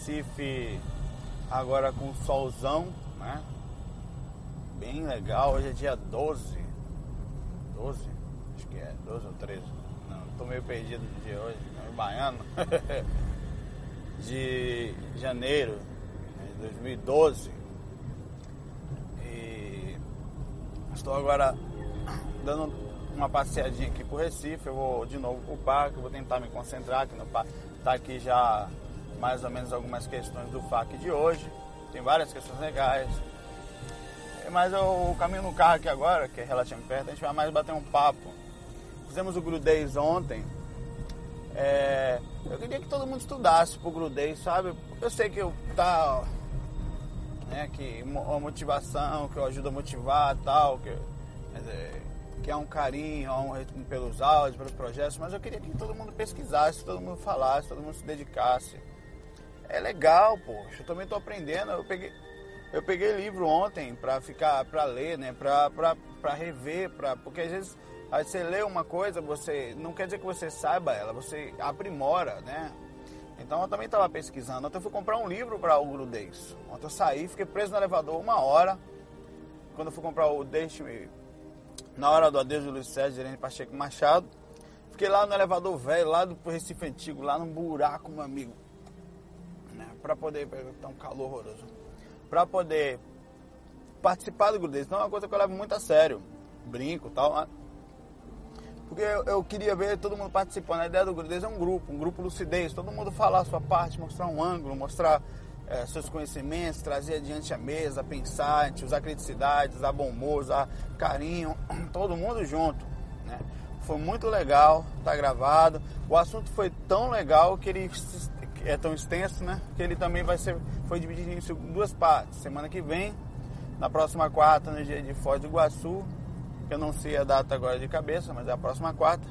Recife agora com solzão, né? Bem legal. Hoje é dia 12. 12? Acho que é 12 ou 13. Não, tô meio perdido no dia hoje. Meio baiano. de janeiro de 2012. E estou agora dando uma passeadinha aqui pro Recife, eu vou de novo pro parque, vou tentar me concentrar aqui no parque. Tá aqui já mais ou menos algumas questões do FAC de hoje. Tem várias questões legais. Mas eu caminho no carro aqui agora, que é relativamente perto, a gente vai mais bater um papo. Fizemos o Grudez ontem. É, eu queria que todo mundo estudasse pro Grudez, sabe? Eu sei que eu tá. Né, que a motivação, que eu ajudo a motivar tal, que. Dizer, que há um carinho há um, pelos áudios, pelos projetos, mas eu queria que todo mundo pesquisasse, todo mundo falasse, todo mundo se dedicasse. É legal, poxa, eu também estou aprendendo. Eu peguei, eu peguei livro ontem para ficar, para ler, né, para rever, pra, porque às vezes aí você lê uma coisa, você não quer dizer que você saiba ela, você aprimora, né? Então eu também estava pesquisando. Ontem eu fui comprar um livro para o Grudez. Ontem eu saí, fiquei preso no elevador uma hora. Quando eu fui comprar o Deixe-me na hora do adeus do Luiz Sérgio, gerente Pacheco Machado. Fiquei lá no elevador velho, lá do Recife Antigo, lá num buraco, meu amigo. Né, para poder. Tá um calor horroroso. Para poder participar do Grudez. Então é uma coisa que eu levo muito a sério. Brinco tal. Né? Porque eu, eu, queria ver todo mundo participando. A ideia do Grudez é um grupo, um grupo lucidez. Todo mundo falar a sua parte, mostrar um ângulo, mostrar é, seus conhecimentos, trazer adiante a mesa, pensar, usar criticidade, usar bom humor, usar carinho, todo mundo junto. Né? Foi muito legal, tá gravado. O assunto foi tão legal que ele é tão extenso, né? Que ele também vai ser, foi dividido em duas partes. Semana que vem, na próxima quarta, no dia de Foz do Iguaçu, eu não sei a data agora de cabeça, mas é a próxima quarta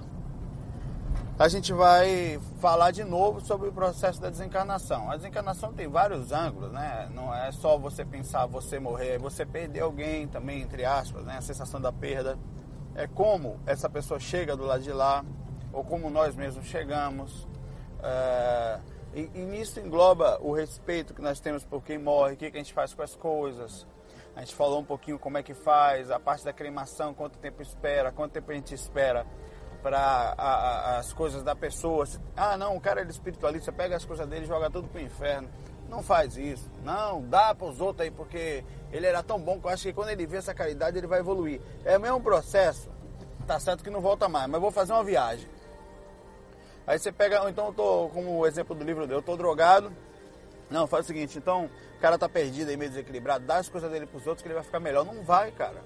a gente vai falar de novo sobre o processo da desencarnação. A desencarnação tem vários ângulos, né? Não é só você pensar você morrer, você perder alguém também, entre aspas, né? A sensação da perda. É como essa pessoa chega do lado de lá, ou como nós mesmos chegamos. É... E, e, nisso engloba o respeito que nós temos por quem morre, o que, que a gente faz com as coisas. A gente falou um pouquinho como é que faz, a parte da cremação, quanto tempo espera, quanto tempo a gente espera para as coisas da pessoa. Ah, não, o cara é espiritualista, pega as coisas dele e joga tudo pro inferno. Não faz isso. Não, dá para os outros aí, porque ele era tão bom que eu acho que quando ele vê essa caridade ele vai evoluir. É o mesmo processo. Tá certo que não volta mais, mas vou fazer uma viagem. Aí você pega, então eu tô, como o exemplo do livro eu tô drogado. Não, faz o seguinte, então o cara tá perdido aí, meio desequilibrado, dá as coisas dele pros outros que ele vai ficar melhor. Não vai, cara.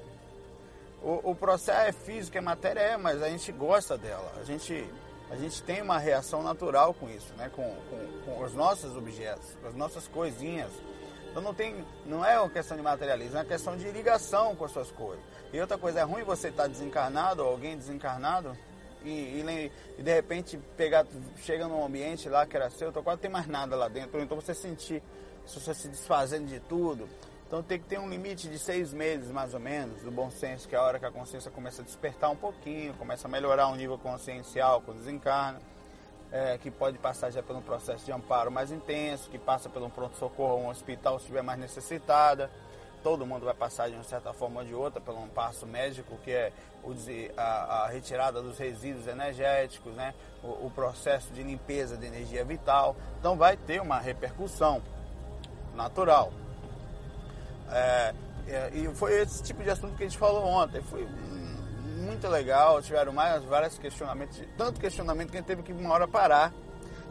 O, o processo é físico, é matéria, é, mas a gente gosta dela. A gente, a gente tem uma reação natural com isso, né? Com, com, com os nossos objetos, com as nossas coisinhas. Então não tem, não é uma questão de materialismo, é uma questão de ligação com as suas coisas. E outra coisa, é ruim você estar tá desencarnado ou alguém desencarnado e, e, e, de repente pegar, chega num ambiente lá que era seu, então quase não tem mais nada lá dentro. Então você sentir, se você se desfazendo de tudo, então tem que ter um limite de seis meses, mais ou menos, do bom senso, que é a hora que a consciência começa a despertar um pouquinho, começa a melhorar o nível consciencial quando desencarna, é, que pode passar já por um processo de amparo mais intenso, que passa pelo pronto-socorro ou um hospital se estiver mais necessitada. Todo mundo vai passar de uma certa forma ou de outra pelo um passo médico, que é a, a retirada dos resíduos energéticos, né? O, o processo de limpeza de energia vital. Então vai ter uma repercussão natural. É, é, e foi esse tipo de assunto que a gente falou ontem. Fui muito legal, tiveram mais vários questionamentos, tanto questionamento que a gente teve que uma hora parar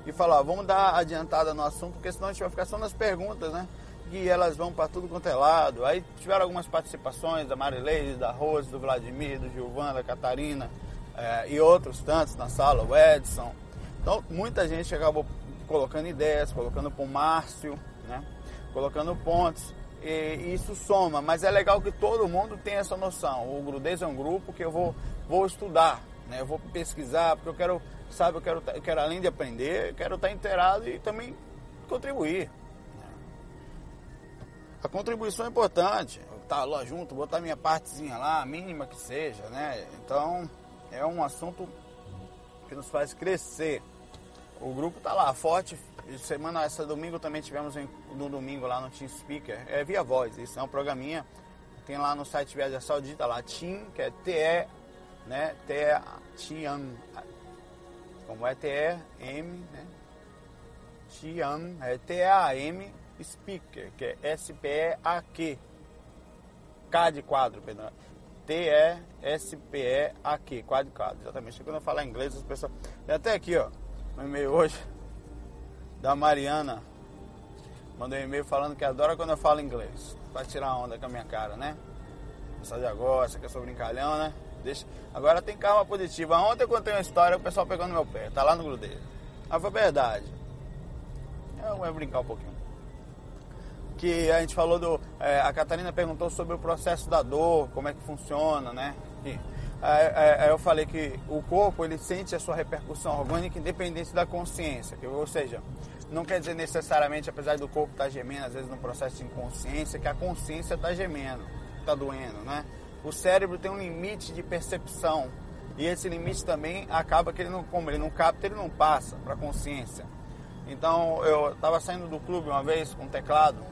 e falar, vamos dar adiantada no assunto, porque senão a gente vai ficar só nas perguntas, né? Elas vão para tudo quanto é lado. Aí tiveram algumas participações da Marileide, da Rose, do Vladimir, do Gilvan, da Catarina é, e outros tantos na sala, o Edson. Então muita gente acabou colocando ideias, colocando para o Márcio, né? colocando pontos. E isso soma, mas é legal que todo mundo tenha essa noção. O Grudez é um grupo que eu vou, vou estudar, né? eu vou pesquisar, porque eu quero, sabe, eu quero, eu quero além de aprender, eu quero estar inteirado e também contribuir. A contribuição é importante, estar lá junto, botar minha partezinha lá, mínima que seja, né? Então é um assunto que nos faz crescer. O grupo está lá, forte. Semana, essa domingo também tivemos no domingo lá no Team Speaker. É via voz, isso é um programinha. Tem lá no site Viagem Saudita lá, Team, que é TE, né? Tian. Como é TE-M, né? Tian, é T-A-M Speaker, que é S-P-E-A-Q. K de quadro, perdão. T-E-S-P-E-A-Q, quadro quadro, exatamente. Quando eu falar inglês, as pessoas. Tem até aqui, ó um e-mail hoje da Mariana. Mandou um e-mail falando que adora quando eu falo inglês. Pra tirar onda com a minha cara, né? Pessoal já gosta, que eu sou brincalhão, né? Deixa... Agora tem karma positiva. Ontem eu contei uma história, o pessoal pegou no meu pé. Tá lá no grudeiro. Mas foi verdade. Eu vou brincar um pouquinho. Que a gente falou do. É, a Catarina perguntou sobre o processo da dor, como é que funciona, né? E, Aí, eu falei que o corpo ele sente a sua repercussão orgânica independente da consciência, que, ou seja, não quer dizer necessariamente, apesar do corpo estar tá gemendo, às vezes no processo de inconsciência, que a consciência está gemendo, está doendo, né? O cérebro tem um limite de percepção e esse limite também acaba que ele não, como ele não capta, ele não passa para a consciência. Então eu estava saindo do clube uma vez com um teclado,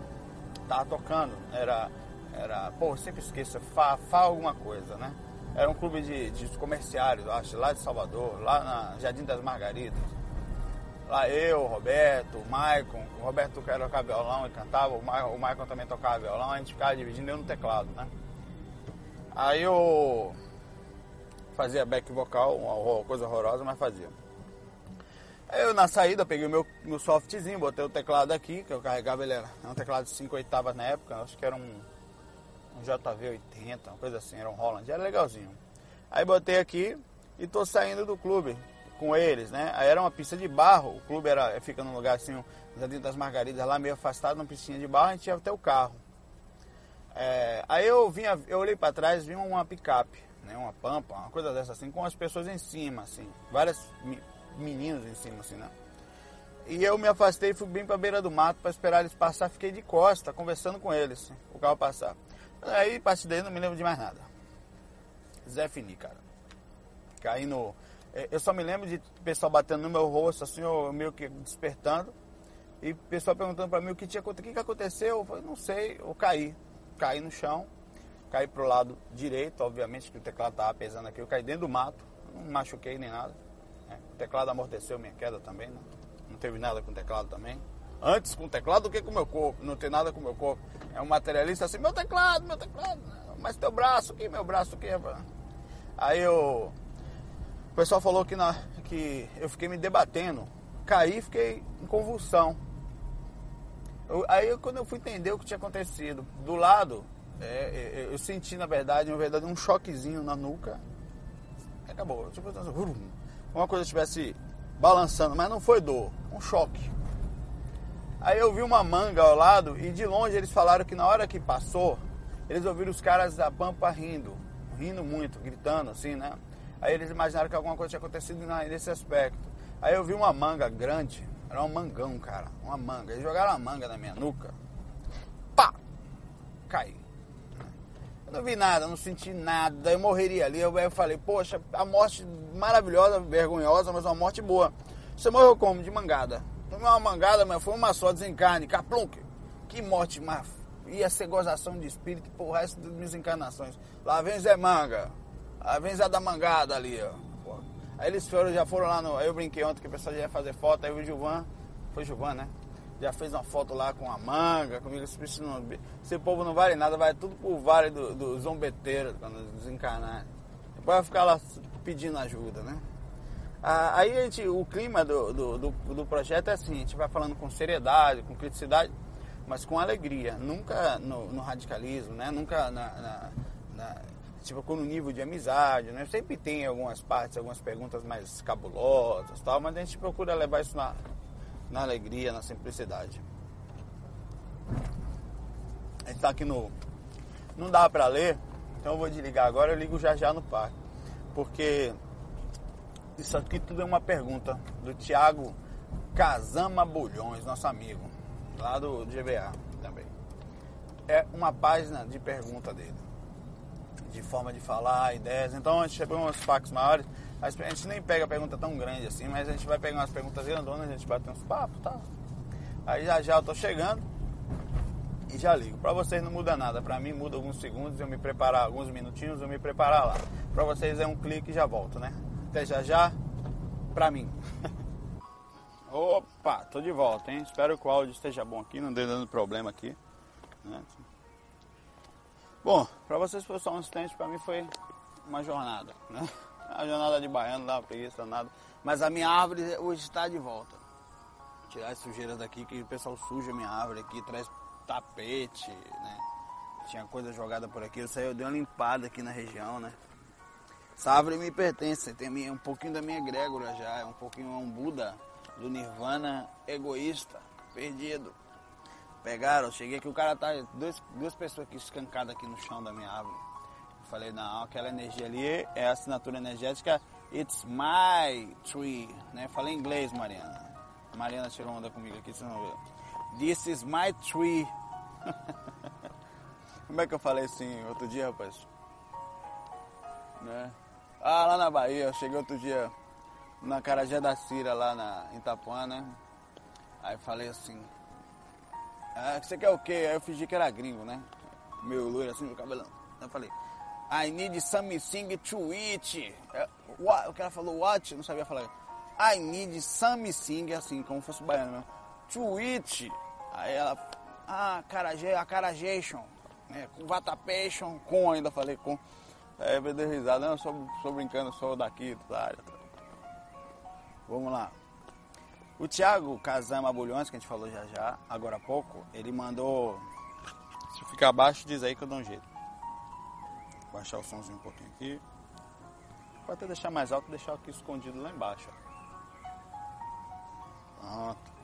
estava tocando, era, era, pô, sempre esqueço, Fá, Fá alguma coisa, né? Era um clube de, de comerciários, acho, lá de Salvador, lá na Jardim das Margaridas. Lá eu, Roberto, o Maicon, o Roberto era tocar violão e cantava, o Maicon, o Maicon também tocava violão, a gente ficava dividindo eu no teclado, né? Aí eu fazia back vocal, uma coisa horrorosa, mas fazia. Aí eu na saída peguei o meu, meu softzinho, botei o teclado aqui, que eu carregava, ele era um teclado de 5 oitavas na época, acho que era um um JV80, uma coisa assim, era um Holland, era legalzinho. Aí botei aqui e tô saindo do clube com eles, né? Aí era uma pista de barro, o clube era, fica num lugar assim, dentro das Margaridas, lá meio afastado, numa piscina de barro, a gente ia até o carro. É, aí eu vinha, eu olhei para trás, vi uma picape, né? Uma pampa, uma coisa dessa assim, com as pessoas em cima, assim, várias meninos em cima, assim, né? E eu me afastei fui bem para beira do mato para esperar eles passar. Fiquei de costa, conversando com eles, o carro passar. Aí, a partir daí, não me lembro de mais nada. Zé Fini, cara. Caí no... É, eu só me lembro de pessoal batendo no meu rosto, assim, eu meio que despertando. E pessoal perguntando para mim o que tinha. O que, que aconteceu? Eu falei, não sei, eu caí. Caí no chão, caí pro lado direito, obviamente que o teclado tava pesando aqui. Eu caí dentro do mato, não machuquei nem nada. É, teclado amorteceu minha queda também, né? Não teve nada com o teclado também antes com o teclado do que com o meu corpo. Não tem nada com o meu corpo. É um materialista assim, meu teclado, meu teclado. Mas teu braço aqui, meu braço aqui. Aí eu. O pessoal falou que, na, que eu fiquei me debatendo. Caí fiquei em convulsão. Eu, aí quando eu fui entender o que tinha acontecido, do lado, é, é, eu senti na verdade, na verdade, um choquezinho na nuca. Acabou. Tipo, uma coisa estivesse balançando, mas não foi dor, um choque. Aí eu vi uma manga ao lado e de longe eles falaram que na hora que passou, eles ouviram os caras da Pampa rindo, rindo muito, gritando assim, né? Aí eles imaginaram que alguma coisa tinha acontecido nesse aspecto. Aí eu vi uma manga grande, era um mangão, cara, uma manga. Eles jogaram a manga na minha nuca. Pá! Caí. Eu não vi nada, não senti nada, eu morreria ali. Eu, eu falei, poxa, a morte maravilhosa, vergonhosa, mas uma morte boa. Você morreu como? De mangada. Tomei uma mangada, mas foi uma só, desencarne, caplunk. Que morte, mas ia ser gozação de espírito por resto das minhas encarnações. Lá vem Zé Manga, lá vem Zé da Mangada ali, ó. Aí eles foram, já foram lá no. Aí eu brinquei ontem que o pessoal já ia fazer foto, aí o Gilvan, foi Gilvan, né? Já fez uma foto lá com a manga, comigo, esse, esse povo não vale nada, vai tudo pro vale do, do zombeteiro quando desencarnar. Vai ficar lá pedindo ajuda, né? Ah, aí a gente, o clima do, do, do, do, projeto é assim, a gente vai falando com seriedade, com criticidade, mas com alegria, nunca no, no radicalismo, né? Nunca na, na, na, tipo, no nível de amizade, né? Sempre tem algumas partes, algumas perguntas mais cabulosas tal, mas a gente procura levar isso na, na alegria, na simplicidade. A gente tá aqui no... Não dá para ler, então eu vou desligar agora, eu ligo já já no parque. Porque isso aqui tudo é uma pergunta do Tiago Casama Bulhões, nosso amigo, lá do GBA também. É uma página de pergunta dele, de forma de falar, ideias. Então a gente pegou uns fax maiores, a gente nem pega pergunta tão grande assim, mas a gente vai pegar umas perguntas grandonas, a gente bate uns papos e tá? tal. Aí já já eu tô chegando e já ligo. Para vocês não muda nada, para mim muda alguns segundos, eu me preparar alguns minutinhos, eu me preparar lá. Para vocês é um clique e já volto, né? Até já já, pra mim. Opa, tô de volta, hein? Espero que o áudio esteja bom aqui, não dando problema aqui. Né? Bom, pra vocês foi só um instante, pra mim foi uma jornada, né? Uma jornada de baiano, dá preguiça, nada. Mas a minha árvore hoje está de volta. Tirar as sujeiras daqui, que o pessoal suja a minha árvore aqui, traz tapete, né? Tinha coisa jogada por aqui, eu saí, eu dei uma limpada aqui na região, né? Essa árvore me pertence, tem um pouquinho da minha egrégora já, é um pouquinho é um Buda do Nirvana egoísta, perdido. Pegaram, cheguei aqui, o cara tá, dois, duas pessoas aqui escancadas aqui no chão da minha árvore. Falei, não, aquela energia ali é a assinatura energética, it's my tree, né? Falei inglês, Mariana. Mariana tirou onda comigo aqui, você não viu. This is my tree. Como é que eu falei assim outro dia, rapaz? Né? Ah, lá na Bahia, eu cheguei outro dia na Carajé da Cira, lá na, Itapuã, né? Aí falei assim, ah, você quer o quê? Aí eu fingi que era gringo, né? Meu loiro assim, meu cabelão. Eu falei, I need something to eat. É, what? O cara falou what? Não sabia falar. I need something, assim, como fosse baiano mesmo. To eat. Aí ela, ah, carajé, acarajation. Né? Com vatapation, com ainda falei com. Aí eu dei risada, não, sou, sou brincando, sou daqui, da área. Vamos lá. O Thiago Casama Bulhões, que a gente falou já já, agora há pouco, ele mandou. Se ficar abaixo, diz aí que eu dou um jeito. Baixar o somzinho um pouquinho aqui. Pode até deixar mais alto e deixar aqui escondido lá embaixo. Pronto.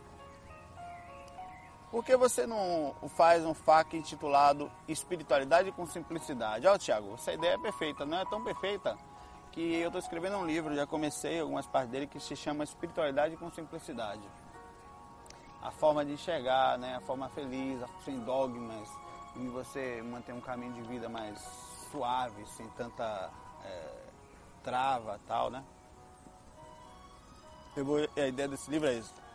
Por que você não faz um FAQ intitulado Espiritualidade com Simplicidade? Ó, oh, Tiago, essa ideia é perfeita, não é tão perfeita que eu estou escrevendo um livro, já comecei algumas partes dele, que se chama Espiritualidade com Simplicidade. A forma de enxergar, né, a forma feliz, sem dogmas, e você manter um caminho de vida mais suave, sem tanta é, trava tal, né? Eu vou, a ideia desse livro é isso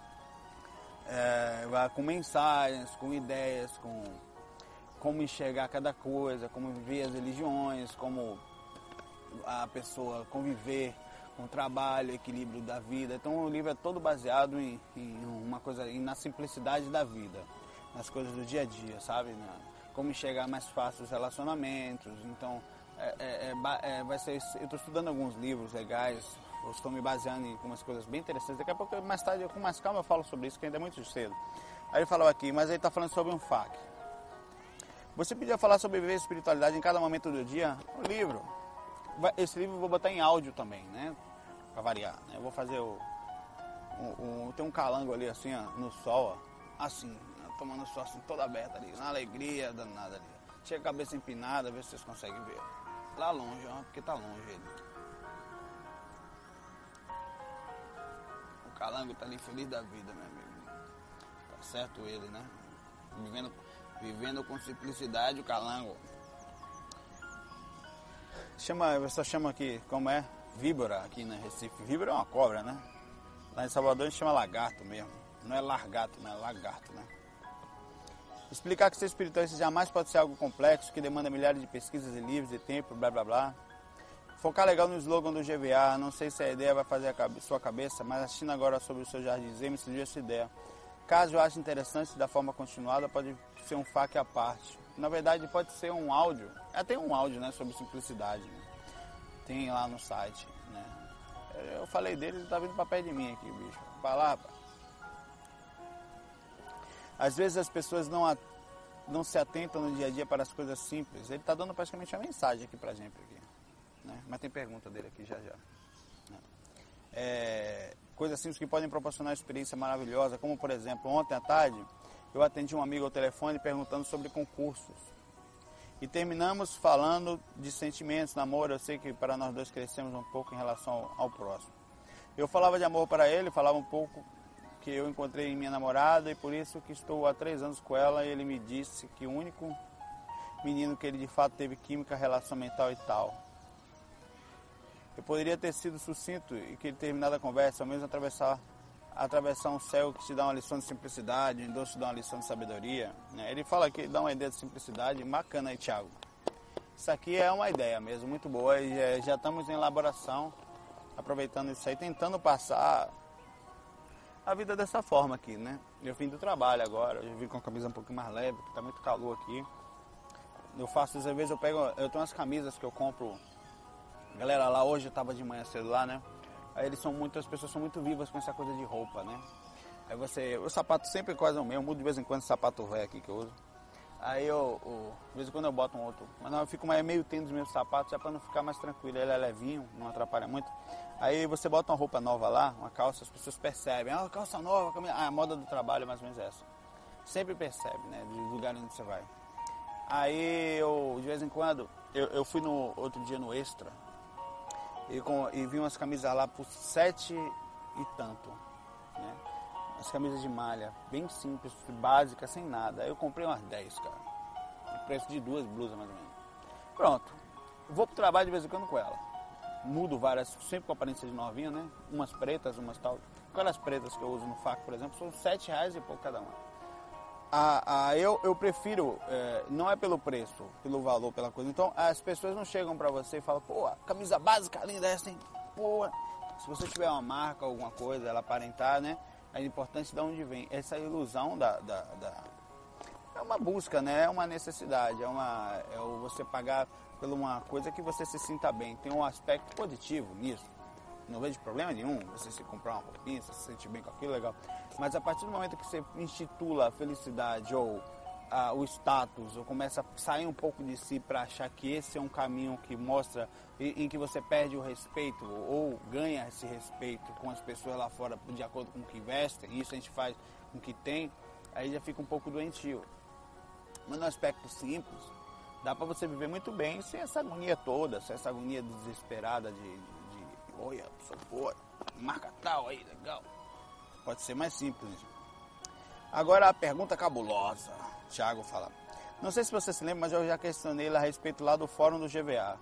é, com mensagens, com ideias, com como enxergar cada coisa, como viver as religiões, como a pessoa conviver com o trabalho, equilíbrio da vida. Então o livro é todo baseado em, em uma coisa, em, na simplicidade da vida, nas coisas do dia a dia, sabe? Na, como enxergar mais fácil os relacionamentos. Então é, é, é, é vai ser, eu estou estudando alguns livros legais estou me baseando em algumas coisas bem interessantes. Daqui a pouco, mais tarde, com mais calma, eu falo sobre isso, que ainda é muito cedo. Aí ele falou aqui, mas ele está falando sobre um FAQ. Você podia falar sobre viver espiritualidade em cada momento do dia? Um livro. Esse livro eu vou botar em áudio também, né? Para variar. Né? Eu vou fazer o, o, o, Tem um calango ali assim, ó, no sol, ó, assim, tomando sol assim, toda aberta ali, na alegria danada ali. Chega a cabeça empinada, ver se vocês conseguem ver. Lá longe, ó, porque tá longe ele. Calango tá ali feliz da vida, meu amigo. Tá certo ele, né? Vivendo, vivendo com simplicidade o calango. Chama, o pessoal chama aqui, como é? Víbora aqui na Recife. Víbora é uma cobra, né? Lá em Salvador a gente chama lagarto mesmo. Não é largato, não é lagarto, né? Explicar que ser espiritual jamais pode ser algo complexo, que demanda milhares de pesquisas e livros e tempo, blá blá blá. Focar legal no slogan do GVA, não sei se a ideia vai fazer a sua cabeça, mas assistindo agora sobre o seu jardim me surgiu essa ideia. Caso ache interessante da forma continuada, pode ser um FAQ à parte. Na verdade, pode ser um áudio, até um áudio né, sobre simplicidade. Né? tem lá no site, né? Eu falei dele, ele tá vindo pra perto de mim aqui, bicho. Vai lá, rapaz. Às vezes as pessoas não, a, não se atentam no dia a dia para as coisas simples. Ele está dando praticamente uma mensagem aqui pra gente. Aqui, né? Mas tem pergunta dele aqui já já. É, coisas simples que podem proporcionar experiência maravilhosa, como por exemplo, ontem à tarde eu atendi um amigo ao telefone perguntando sobre concursos. E terminamos falando de sentimentos, namoro. Eu sei que para nós dois crescemos um pouco em relação ao, ao próximo. Eu falava de amor para ele, falava um pouco que eu encontrei em minha namorada e por isso que estou há três anos com ela. Ele me disse que o único menino que ele de fato teve química, relação mental e tal. Eu poderia ter sido sucinto e que ele terminado a conversa, ao menos atravessar atravessar um céu que te dá uma lição de simplicidade, um doce te dá uma lição de sabedoria. Né? Ele fala que dá uma ideia de simplicidade, bacana aí, Thiago. Isso aqui é uma ideia mesmo, muito boa, já, já estamos em elaboração, aproveitando isso aí, tentando passar a vida dessa forma aqui, né? Eu vim do trabalho agora, eu vim com a camisa um pouquinho mais leve, porque tá muito calor aqui. Eu faço, às vezes eu pego, eu tenho umas camisas que eu compro. Galera, lá hoje eu tava de manhã cedo lá, né? Aí eles são muito, as pessoas são muito vivas com essa coisa de roupa, né? Aí você, o sapato sempre é quase o mesmo, eu mudo de vez em quando o sapato velho aqui que eu uso. Aí eu, eu, de vez em quando eu boto um outro, mas não, eu fico mais, meio tendo os meus sapatos, já para não ficar mais tranquilo, ele é levinho, não atrapalha muito. Aí você bota uma roupa nova lá, uma calça, as pessoas percebem, ah, calça nova, camisa... ah, a moda do trabalho é mais ou menos essa. Sempre percebe, né, do lugar onde você vai. Aí eu, de vez em quando, eu, eu fui no outro dia no Extra, e, com, e vi umas camisas lá por sete e tanto. Né? As camisas de malha, bem simples, básicas, sem nada. Aí eu comprei umas 10, cara. O preço de duas blusas mais ou menos. Pronto. Vou pro trabalho de vez em quando com ela. Mudo várias, sempre com aparência de novinha, né? Umas pretas, umas tal. Aquelas pretas que eu uso no faco, por exemplo, são sete reais e pouco cada uma. A, a, eu, eu prefiro, é, não é pelo preço, pelo valor, pela coisa. Então as pessoas não chegam para você e falam, pô, camisa básica linda essa, hein? Pô, se você tiver uma marca, alguma coisa, ela aparentar, né? É importante de onde vem. Essa ilusão da, da, da, É uma busca, né? É uma necessidade, é, uma, é você pagar por uma coisa que você se sinta bem. Tem um aspecto positivo nisso não vejo problema nenhum você se comprar uma roupinha, você se sentir bem com aquilo, legal. Mas a partir do momento que você institula a felicidade ou ah, o status, ou começa a sair um pouco de si para achar que esse é um caminho que mostra em, em que você perde o respeito ou ganha esse respeito com as pessoas lá fora de acordo com o que vestem, isso a gente faz com o que tem, aí já fica um pouco doentio. Mas no aspecto simples, dá para você viver muito bem sem essa agonia toda, sem essa agonia desesperada de, de Olha, sou boa. Marca tal aí, legal. Pode ser mais simples. Agora a pergunta cabulosa. Thiago fala. Não sei se você se lembra, mas eu já questionei ele a respeito lá do fórum do GVA.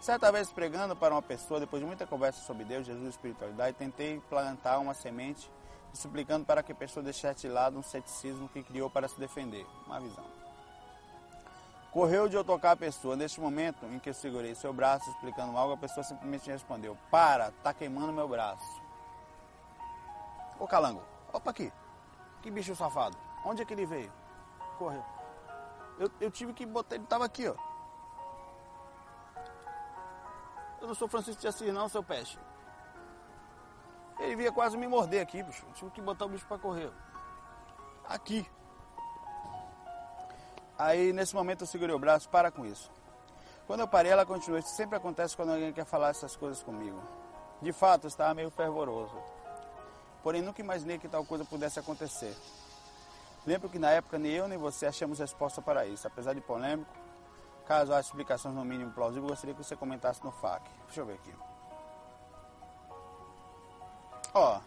Certa vez pregando para uma pessoa, depois de muita conversa sobre Deus, Jesus e espiritualidade, tentei plantar uma semente, suplicando para que a pessoa deixasse de lado um ceticismo que criou para se defender. Uma visão. Correu de eu tocar a pessoa. Neste momento em que eu segurei seu braço explicando algo, a pessoa simplesmente respondeu: Para, tá queimando meu braço. Ô calango, opa aqui. Que bicho safado. Onde é que ele veio? Correu. Eu, eu tive que botar, ele tava aqui, ó. Eu não sou Francisco de Assis não, seu peixe. Ele via quase me morder aqui, bicho. Eu tive que botar o bicho para correr. Aqui. Aí nesse momento eu segurei o braço, para com isso. Quando eu parei, ela continuou. Isso sempre acontece quando alguém quer falar essas coisas comigo. De fato, eu estava meio fervoroso. Porém, nunca imaginei que tal coisa pudesse acontecer. Lembro que na época nem eu nem você achamos resposta para isso. Apesar de polêmico, caso haja explicações no mínimo plausível, gostaria que você comentasse no FAQ. Deixa eu ver aqui. Ó,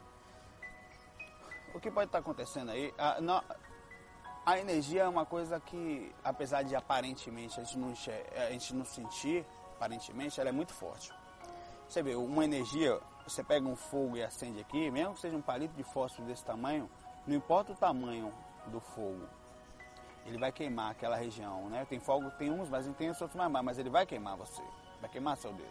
o que pode estar acontecendo aí? Ah, não, a energia é uma coisa que, apesar de aparentemente a gente não, a gente não sentir, aparentemente, ela é muito forte. Você vê, uma energia, você pega um fogo e acende aqui, mesmo que seja um palito de fósforo desse tamanho, não importa o tamanho do fogo, ele vai queimar aquela região, né? Tem fogo, tem uns mais intensos, outros mais, mas ele vai queimar você, vai queimar seu dedo.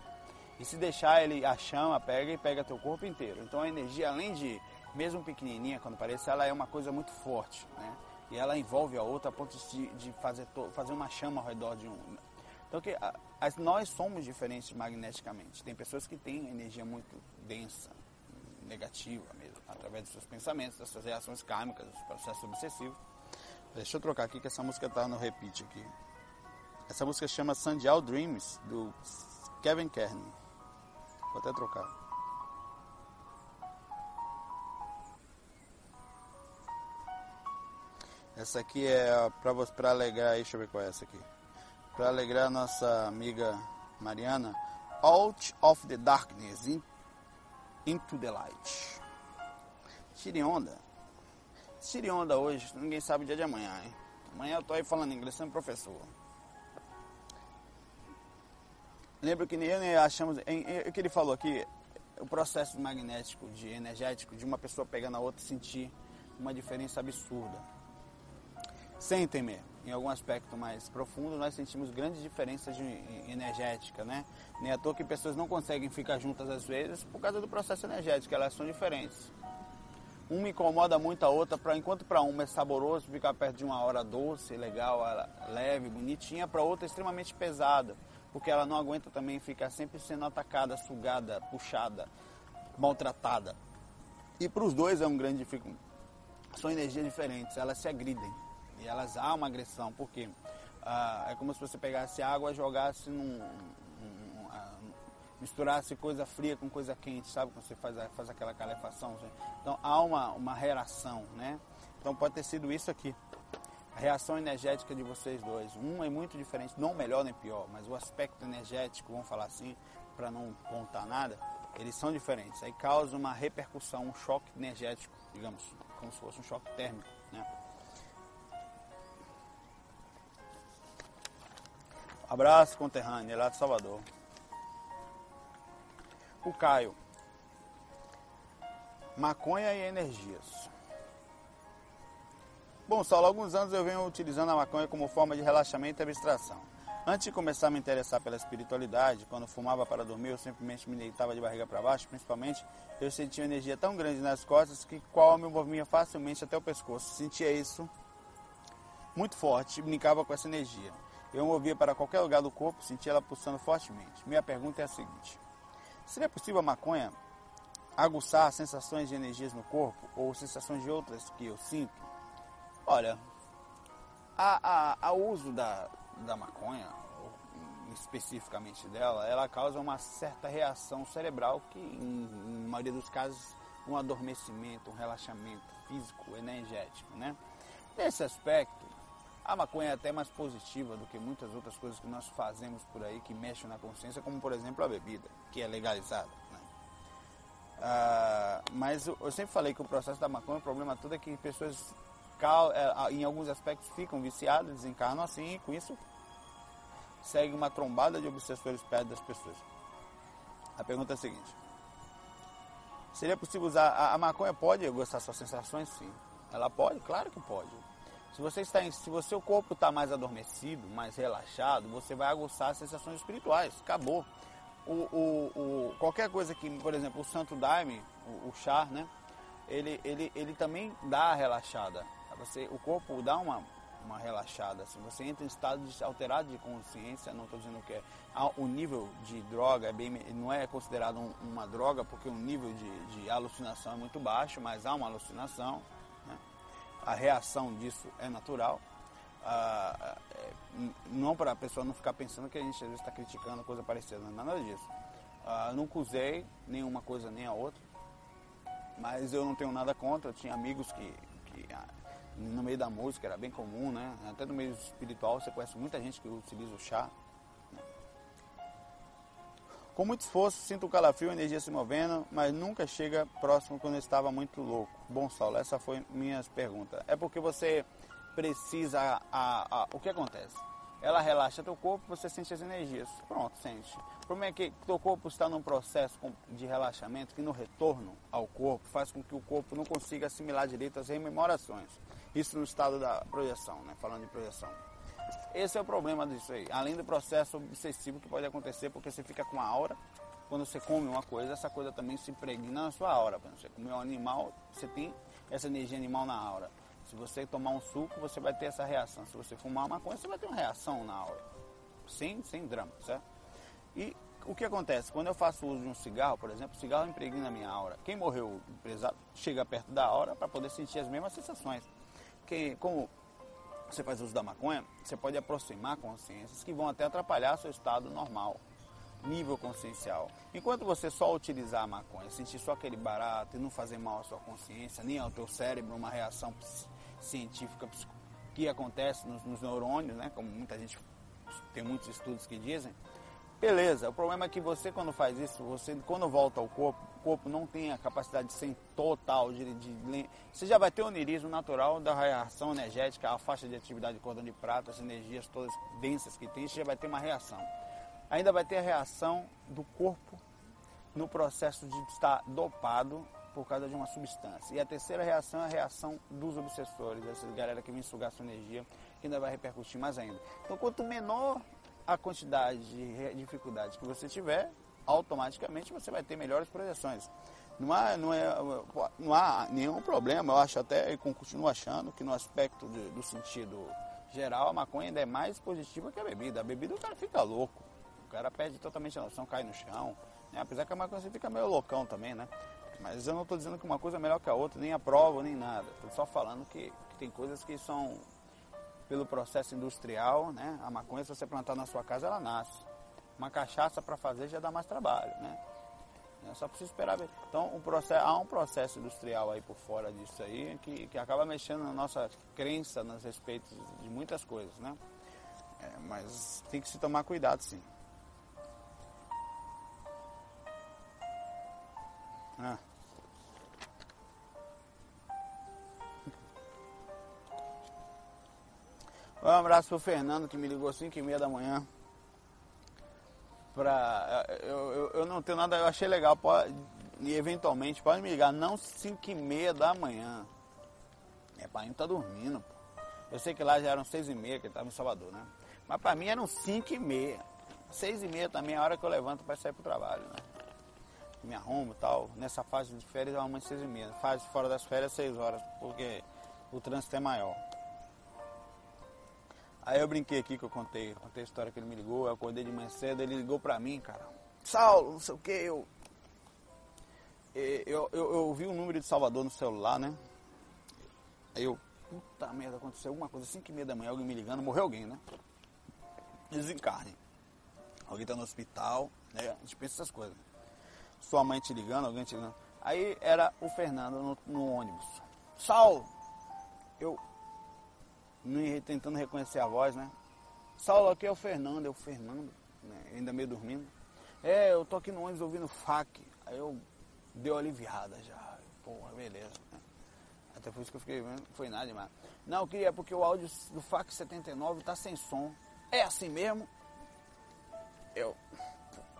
E se deixar ele, a chama pega e pega teu corpo inteiro. Então a energia, além de, mesmo pequenininha, quando parece, ela é uma coisa muito forte, né? E ela envolve a outra a ponto de, de fazer, fazer uma chama ao redor de um. Então que a, a, nós somos diferentes magneticamente. Tem pessoas que têm energia muito densa, negativa mesmo, através dos seus pensamentos, das suas reações kármicas, dos processos obsessivos. Deixa eu trocar aqui que essa música está no repeat aqui. Essa música chama Sandial Dreams, do Kevin Kern. Vou até trocar. Essa aqui é para alegrar, deixa eu ver qual é essa aqui. Para alegrar nossa amiga Mariana. Out of the darkness, in, into the light. Tire onda. Tire onda hoje, ninguém sabe o dia de amanhã, hein? Amanhã eu tô aí falando inglês, sendo professor. Lembro que nem eu nem achamos. O que ele falou aqui, o processo magnético, de energético, de uma pessoa pegando a outra sentir uma diferença absurda. Sem temer. Em algum aspecto mais profundo, nós sentimos grandes diferenças de energética, né? Nem à toa que pessoas não conseguem ficar juntas às vezes por causa do processo energético, elas são diferentes. Uma incomoda muito a outra, pra, enquanto para uma é saboroso ficar perto de uma hora doce, legal, leve, bonitinha, para outra é extremamente pesada porque ela não aguenta também ficar sempre sendo atacada, sugada, puxada, maltratada. E para os dois é um grande dificuldade. São energias diferentes, elas se agridem. E elas há uma agressão, porque ah, é como se você pegasse água e jogasse num. Ah, misturasse coisa fria com coisa quente, sabe? Quando você faz, faz aquela calefação. Então há uma, uma reação, né? Então pode ter sido isso aqui a reação energética de vocês dois. Um é muito diferente, não melhor nem pior, mas o aspecto energético, vamos falar assim, para não contar nada, eles são diferentes. Aí causa uma repercussão, um choque energético, digamos, como se fosse um choque térmico. Abraço, conterrâneo, lá de Salvador. O Caio. Maconha e energias. Bom, Saulo, há alguns anos eu venho utilizando a maconha como forma de relaxamento e abstração. Antes de começar a me interessar pela espiritualidade, quando fumava para dormir, eu simplesmente me deitava de barriga para baixo, principalmente eu sentia uma energia tão grande nas costas que qual me movia facilmente até o pescoço. Sentia isso muito forte e brincava com essa energia. Eu movia para qualquer lugar do corpo, sentia ela pulsando fortemente. Minha pergunta é a seguinte: seria possível a maconha aguçar sensações de energias no corpo ou sensações de outras que eu sinto? Olha, a, a, a uso da, da maconha, especificamente dela, ela causa uma certa reação cerebral que, em, em maioria dos casos, um adormecimento, um relaxamento físico, energético, né? Nesse aspecto, a maconha é até mais positiva do que muitas outras coisas que nós fazemos por aí que mexem na consciência, como por exemplo a bebida, que é legalizada. Né? Ah, mas eu, sempre falei que o processo da maconha, o problema todo é que pessoas é, em alguns aspectos ficam viciados, desencarnam assim e com isso segue uma trombada de obsessores perto das pessoas. A pergunta é a seguinte: seria possível usar a, a maconha pode gostar suas sensações? Sim. Ela pode? Claro que pode. Se você está em, se você o corpo está mais adormecido, mais relaxado, você vai aguçar as sensações espirituais. Acabou. O, o, o, qualquer coisa que, por exemplo, o Santo Daime, o, o chá, né? Ele, ele, ele também dá a relaxada você, o corpo dá uma, uma relaxada. Se você entra em estado de, alterado de consciência, não estou dizendo que é, o nível de droga é bem, não é considerado um, uma droga porque o nível de, de, alucinação é muito baixo, mas há uma alucinação. A reação disso é natural. Ah, é, não para a pessoa não ficar pensando que a gente às vezes está criticando coisa parecida, não é nada disso. Ah, nunca usei nenhuma coisa nem a outra, mas eu não tenho nada contra. Eu tinha amigos que, que no meio da música era bem comum, né? Até no meio espiritual você conhece muita gente que utiliza o chá. Com muito esforço, sinto o calafrio, a energia se movendo, mas nunca chega próximo quando estava muito louco. Bom, Saulo, essa foi minha pergunta. É porque você precisa. A, a, o que acontece? Ela relaxa teu corpo, você sente as energias. Pronto, sente. O problema é que teu corpo está num processo de relaxamento que no retorno ao corpo faz com que o corpo não consiga assimilar direito as rememorações. Isso no estado da projeção, né? falando de projeção. Esse é o problema disso aí. Além do processo obsessivo que pode acontecer, porque você fica com a aura, quando você come uma coisa, essa coisa também se impregna na sua aura. Quando você comer um animal, você tem essa energia animal na aura. Se você tomar um suco, você vai ter essa reação. Se você fumar uma maconha, você vai ter uma reação na aura. sem, sem drama, certo? E o que acontece? Quando eu faço uso de um cigarro, por exemplo, o cigarro impregna a minha aura. Quem morreu empresado chega perto da aura para poder sentir as mesmas sensações. Quem, como você faz uso da maconha, você pode aproximar consciências que vão até atrapalhar seu estado normal, nível consciencial. Enquanto você só utilizar a maconha, sentir só aquele barato e não fazer mal à sua consciência, nem ao teu cérebro, uma reação científica que acontece nos, nos neurônios, né? como muita gente tem muitos estudos que dizem, Beleza, o problema é que você quando faz isso, você quando volta ao corpo, o corpo não tem a capacidade de total, de, de, você já vai ter o onirismo natural da reação energética, a faixa de atividade de cordão de prata, as energias todas densas que tem, você já vai ter uma reação. Ainda vai ter a reação do corpo no processo de estar dopado por causa de uma substância. E a terceira reação é a reação dos obsessores, essa galera que vem sugar sua energia, que ainda vai repercutir mais ainda. Então, quanto menor a quantidade de dificuldades que você tiver, automaticamente você vai ter melhores projeções. Não há, não, é, não há nenhum problema, eu acho até, e continuo achando, que no aspecto de, do sentido geral, a maconha ainda é mais positiva que a bebida. A bebida o cara fica louco, o cara perde totalmente a noção, cai no chão. Né? Apesar que a maconha você fica meio loucão também, né? Mas eu não estou dizendo que uma coisa é melhor que a outra, nem aprovo, nem nada. Estou só falando que, que tem coisas que são pelo processo industrial, né? A maconha, se você plantar na sua casa, ela nasce. Uma cachaça para fazer já dá mais trabalho, né? É só preciso esperar ver. Então, um processo, há um processo industrial aí por fora disso aí que, que acaba mexendo na nossa crença nos respeitos de muitas coisas, né? É, mas tem que se tomar cuidado, sim. Ah. Um abraço pro Fernando que me ligou às 5 e meia da manhã. Pra, eu, eu, eu, não tenho nada, eu achei legal, pode, e eventualmente pode me ligar, não 5 e meia da manhã. É, pai tá dormindo, pô. Eu sei que lá já eram 6 e meia, que ele tava em Salvador, né? Mas pra mim eram 5 e meia. 6 e meia também é a hora que eu levanto para sair pro trabalho, né? Me arrumo e tal. Nessa fase de férias eu arrumo 6 e meia. Fase fora das férias 6 horas, porque o trânsito é maior. Aí eu brinquei aqui que eu contei, contei a história que ele me ligou, eu acordei de manhã cedo, ele ligou pra mim, cara. Saulo, não sei o que, eu, eu, eu, eu vi o um número de Salvador no celular, né? Aí eu, puta merda, aconteceu alguma coisa, 5 e meia da manhã, alguém me ligando, morreu alguém, né? Desencarne. Alguém tá no hospital, né? A gente pensa essas coisas. Sua mãe te ligando, alguém te ligando. Aí era o Fernando no, no ônibus. Saulo, eu, tentando reconhecer a voz, né? Saulo, aqui é o Fernando, é o Fernando, né? ainda meio dormindo. É, eu tô aqui no ônibus ouvindo FAC. Aí eu dei uma aliviada já. Porra, beleza. Né? Até por isso que eu fiquei vendo, foi nada demais. Não, eu queria, porque o áudio do FAC 79 tá sem som. É assim mesmo? Eu.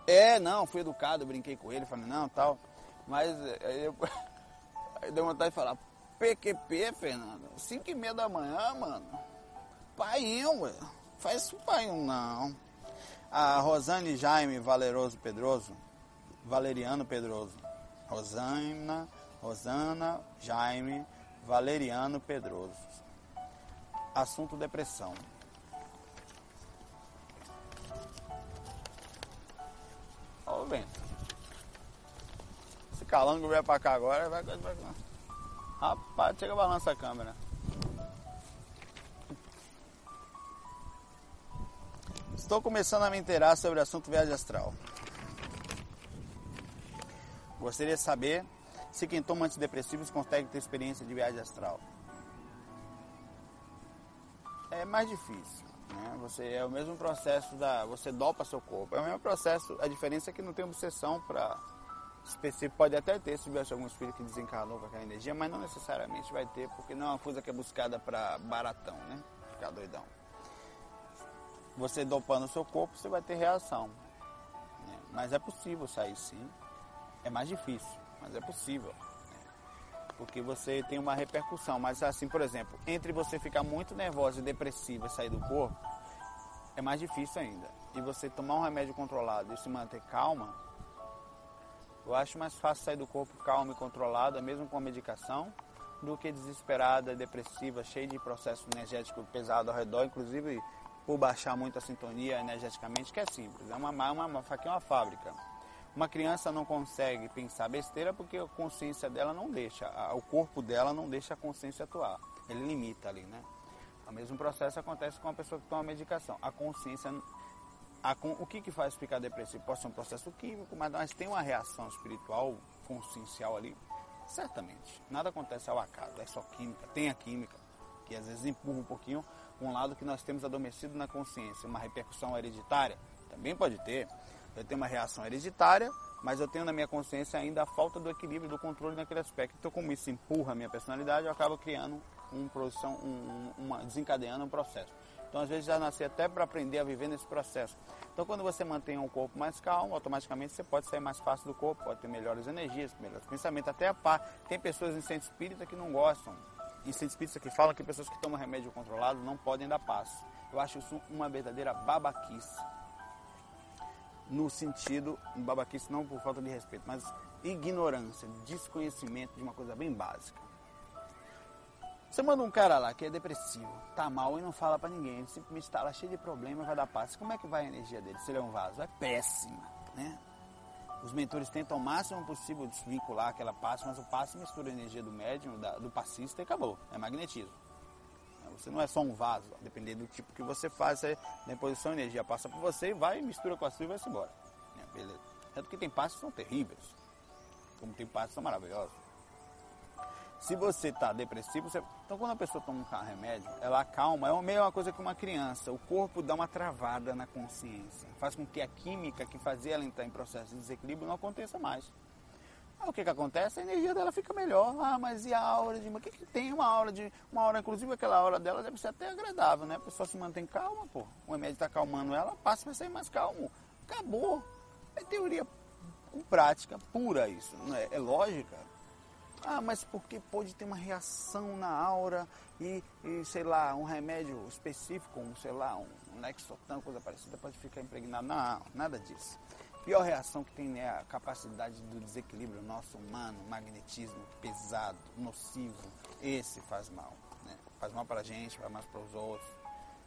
É, não, fui educado, brinquei com ele, falei, não, tal. Mas aí eu. Aí deu vontade de falar, PQP, Fernando. 5 e meia da manhã, mano. Paiinho, ué. Faz isso paiinho, não. A Rosane Jaime Valeroso Pedroso. Valeriano Pedroso. Rosana, Rosana Jaime Valeriano Pedroso. Assunto depressão. Ó o vento. Esse calango vier pra cá agora, vai. Rapaz, chega balança a câmera. Estou começando a me inteirar sobre o assunto viagem astral. Gostaria de saber se quem toma antidepressivos consegue ter experiência de viagem astral. É mais difícil. Né? Você é o mesmo processo da. Você dopa seu corpo. É o mesmo processo. A diferença é que não tem obsessão para específico pode até ter tivesse algum espírito que desencarnou com aquela energia, mas não necessariamente vai ter, porque não é uma coisa que é buscada para baratão, né? Ficar doidão. Você dopando o seu corpo, você vai ter reação. Né? Mas é possível sair sim. É mais difícil, mas é possível. Né? Porque você tem uma repercussão. Mas assim, por exemplo, entre você ficar muito nervosa e depressiva e sair do corpo, é mais difícil ainda. E você tomar um remédio controlado e se manter calma, eu acho mais fácil sair do corpo calmo e controlada, mesmo com a medicação, do que desesperada, depressiva, cheia de processo energético pesado ao redor, inclusive por baixar muito a sintonia energeticamente, que é simples. É uma, uma, uma faquinha uma fábrica. Uma criança não consegue pensar besteira porque a consciência dela não deixa, o corpo dela não deixa a consciência atuar. Ele limita ali, né? O mesmo processo acontece com a pessoa que toma medicação. A consciência, a, o que, que faz ficar depressivo? Pode ser um processo químico, mas nós tem uma reação espiritual, consciencial ali, certamente. Nada acontece ao acaso, é só química. Tem a química, que às vezes empurra um pouquinho um lado que nós temos adormecido na consciência. Uma repercussão hereditária também pode ter. Eu tenho uma reação hereditária, mas eu tenho na minha consciência ainda a falta do equilíbrio, do controle naquele aspecto. Então, como isso empurra a minha personalidade, eu acabo criando um, produção, um, uma, desencadeando um processo. Então, às vezes, já nasci até para aprender a viver nesse processo. Então, quando você mantém um corpo mais calmo, automaticamente você pode sair mais fácil do corpo, pode ter melhores energias, melhores pensamentos, até a paz. Tem pessoas em centro espírita que não gostam. Em centro espírita que falam que pessoas que tomam remédio controlado não podem dar paz. Eu acho isso uma verdadeira babaquice no sentido, babaquice não por falta de respeito, mas ignorância, desconhecimento de uma coisa bem básica. Você manda um cara lá que é depressivo, tá mal e não fala para ninguém, ele simplesmente está lá cheio de problemas, vai dar paz. Como é que vai a energia dele se ele é um vaso? É péssima, né? Os mentores tentam o máximo possível desvincular aquela paz, mas o passe mistura a energia do médium, do passista e acabou. É magnetismo. Você não é só um vaso, dependendo do tipo que você faz, você, na posição a energia passa por você, vai, mistura com a sua e vai-se embora. É, beleza. Tanto que tem passos que são terríveis, como tem passos que são maravilhosos. Se você está depressivo, você... então quando a pessoa toma um remédio, ela acalma, é a mesma coisa que uma criança. O corpo dá uma travada na consciência, faz com que a química que fazia ela entrar em processo de desequilíbrio não aconteça mais. Aí o que, que acontece? A energia dela fica melhor. Ah, mas e a aura de. O que, que tem uma aura de. Uma aura, inclusive aquela aura dela deve ser até agradável, né? A pessoa se mantém calma, pô. O remédio está acalmando ela, passa vai sair mais calmo. Acabou. É teoria com prática pura isso. É? é lógica. Ah, mas porque pode ter uma reação na aura e, e, sei lá, um remédio específico, um, sei lá, um Lexotan, coisa parecida, pode ficar impregnado. Não, nada disso pior reação que tem é a capacidade do desequilíbrio nosso humano, magnetismo pesado, nocivo. Esse faz mal. Né? Faz mal para a gente, faz mal para os outros.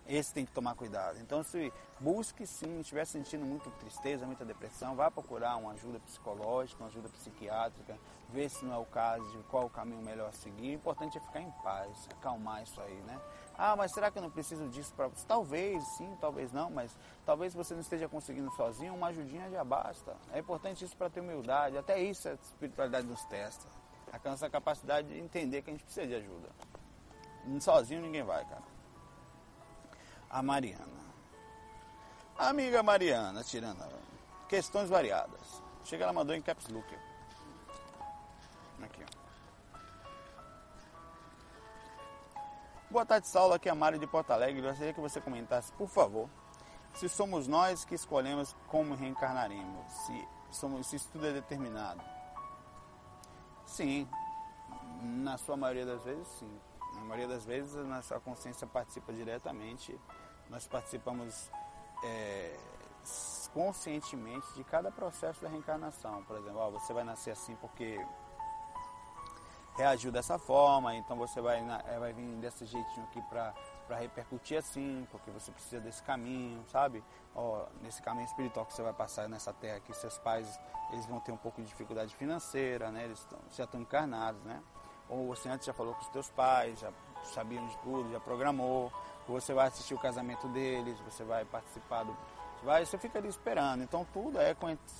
Esse tem que tomar cuidado. Então, se busque sim, estiver sentindo muita tristeza, muita depressão, vá procurar uma ajuda psicológica, uma ajuda psiquiátrica, ver se não é o caso, qual o caminho melhor a seguir. O importante é ficar em paz, acalmar isso aí, né? Ah, mas será que eu não preciso disso para você? Talvez sim, talvez não, mas talvez você não esteja conseguindo sozinho, uma ajudinha já basta. É importante isso para ter humildade, até isso a espiritualidade nos testa. A nossa capacidade de entender que a gente precisa de ajuda. Sozinho ninguém vai, cara. A Mariana. amiga Mariana, tirando questões variadas. Chega, ela mandou em caps look. Aqui. Boa tarde, Saulo. Aqui é a Mário de Porto Alegre. Gostaria que você comentasse, por favor, se somos nós que escolhemos como reencarnaremos, se, somos, se isso tudo é determinado. Sim, na sua maioria das vezes, sim. Na maioria das vezes, a nossa consciência participa diretamente. Nós participamos é, conscientemente de cada processo da reencarnação. Por exemplo, ó, você vai nascer assim porque reagiu dessa forma, então você vai, eh, vai vir desse jeitinho aqui para para repercutir assim, porque você precisa desse caminho, sabe? Ó, nesse caminho espiritual que você vai passar nessa terra aqui, seus pais, eles vão ter um pouco de dificuldade financeira, né? Eles tão, já estão encarnados, né? Ou você antes já falou com os teus pais, já sabiam de tudo, já programou, ou você vai assistir o casamento deles, você vai participar do vai, você fica ali esperando. Então tudo é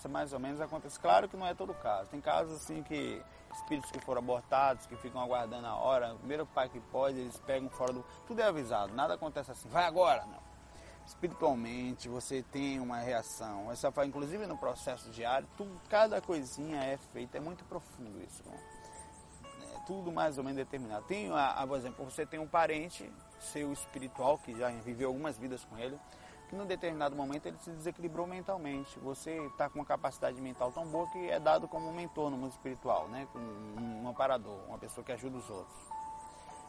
mais ou menos acontece. Claro que não é todo caso. Tem casos assim que espíritos que foram abortados, que ficam aguardando a hora, o primeiro pai que pode, eles pegam fora do. Tudo é avisado, nada acontece assim, vai agora, não. Espiritualmente você tem uma reação. Essa faz, inclusive no processo diário, tudo, cada coisinha é feita, é muito profundo isso. Né? É tudo mais ou menos determinado. Tem, a, a, por exemplo, você tem um parente seu espiritual que já viveu algumas vidas com ele que num determinado momento ele se desequilibrou mentalmente. Você está com uma capacidade mental tão boa que é dado como um mentor no mundo espiritual, né? um, amparador, uma pessoa que ajuda os outros.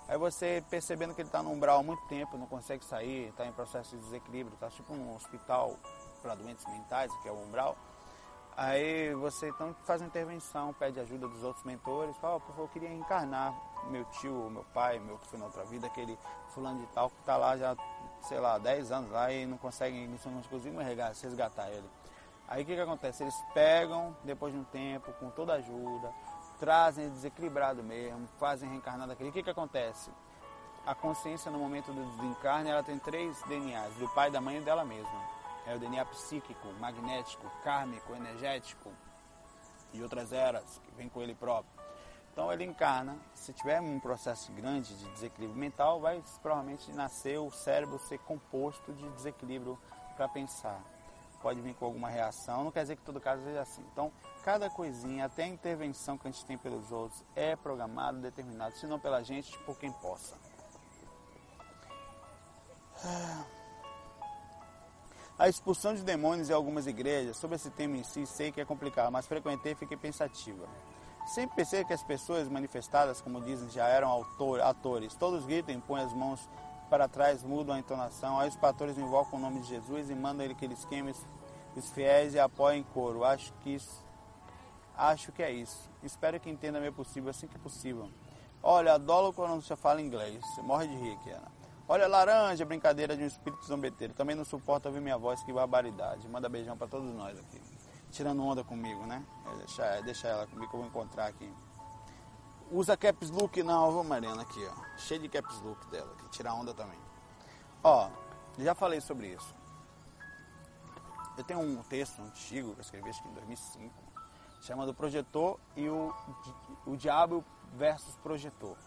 Aí você percebendo que ele está no umbral há muito tempo, não consegue sair, está em processo de desequilíbrio, está tipo um hospital para doentes mentais, que é o umbral. Aí você então faz uma intervenção, pede ajuda dos outros mentores, fala, oh, eu queria encarnar meu tio, meu pai, meu que foi na outra vida, aquele fulano de tal que está lá já sei lá, 10 anos lá e não conseguem, não conseguem resgatar ele. Aí o que, que acontece? Eles pegam, depois de um tempo, com toda ajuda, trazem desequilibrado mesmo, fazem reencarnar daquele. O que, que acontece? A consciência no momento do desencarne, ela tem três DNAs, do pai, da mãe e dela mesma. É o DNA psíquico, magnético, kármico, energético e outras eras que vem com ele próprio. Então ele encarna, se tiver um processo grande de desequilíbrio mental, vai provavelmente nascer o cérebro ser composto de desequilíbrio para pensar. Pode vir com alguma reação, não quer dizer que todo caso seja assim. Então, cada coisinha, até a intervenção que a gente tem pelos outros, é programado, determinado, se não pela gente, por quem possa. A expulsão de demônios em algumas igrejas, sobre esse tema em si, sei que é complicado, mas frequentei e fiquei pensativa. Sempre pensei que as pessoas manifestadas, como dizem, já eram autor, atores. Todos gritam, põem as mãos para trás, mudam a entonação. Aí os pastores invocam o nome de Jesus e mandam ele que eles queimem os fiéis e apoiem em coro. Acho que isso, acho que é isso. Espero que entenda meio possível, assim que possível. Olha, adoro quando você fala inglês. Você morre de rir aqui, Ana. Olha, laranja, brincadeira de um espírito zombeteiro. Também não suporta ouvir minha voz, que barbaridade. Manda beijão para todos nós aqui tirando onda comigo, né? É, deixa, deixa ela comigo que eu vou encontrar aqui. Usa caps look não, vou Mariana aqui, ó. Cheio de caps look dela, aqui, tirar onda também. Ó, já falei sobre isso. Eu tenho um texto antigo que eu escrevi acho que em 2005, chamado Projetor e o, o Diabo versus Projetor.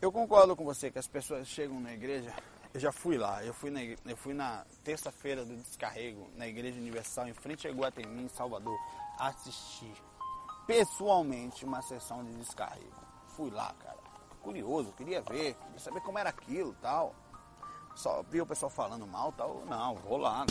Eu concordo com você que as pessoas chegam na igreja eu já fui lá, eu fui na, eu fui na terça-feira do descarrego na Igreja Universal, em frente a Guatemi, em Salvador, assistir pessoalmente uma sessão de descarrego. Fui lá, cara. Curioso, queria ver, queria saber como era aquilo tal. Só vi o pessoal falando mal tal. Não, vou lá. Né?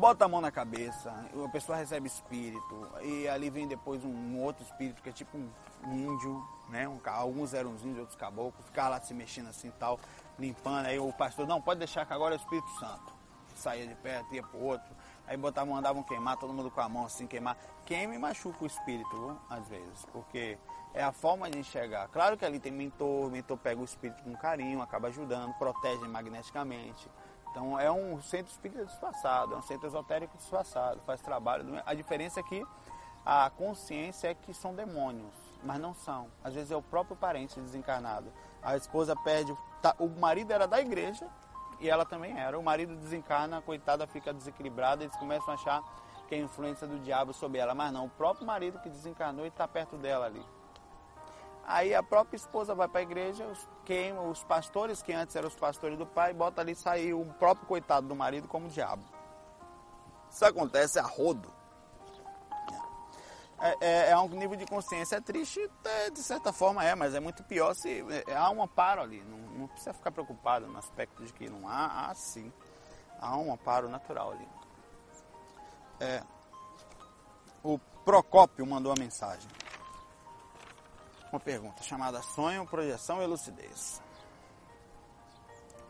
Bota a mão na cabeça, a pessoa recebe espírito, e ali vem depois um outro espírito que é tipo um índio, né? Um, alguns eram uns índios, outros caboclos, ficava lá se mexendo assim tal, limpando. Aí o pastor, não, pode deixar que agora é o Espírito Santo. Saía de perto, ia pro outro. Aí botavam, mandavam queimar, todo mundo com a mão assim, queimar. Queima e machuca o espírito, viu? às vezes, porque é a forma de enxergar. Claro que ali tem mentor, mentor pega o espírito com carinho, acaba ajudando, protege magneticamente. Então é um centro espírita disfarçado, é um centro esotérico disfarçado, faz trabalho. A diferença é que a consciência é que são demônios mas não são. Às vezes é o próprio parente desencarnado. A esposa perde, tá, o marido era da igreja e ela também era. O marido desencarna, a coitada fica desequilibrada, eles começam a achar que é a influência do diabo sobre ela, mas não, o próprio marido que desencarnou e está perto dela ali. Aí a própria esposa vai para a igreja, queima os pastores, que antes eram os pastores do pai, bota ali sair o próprio coitado do marido como diabo. Isso acontece a rodo é, é, é, um nível de consciência é triste, de certa forma é, mas é muito pior se é, há um amparo ali. Não, não, precisa ficar preocupado no aspecto de que não há, há sim. Há um amparo natural ali. É, o Procópio mandou a mensagem. Uma pergunta chamada Sonho, Projeção e Lucidez.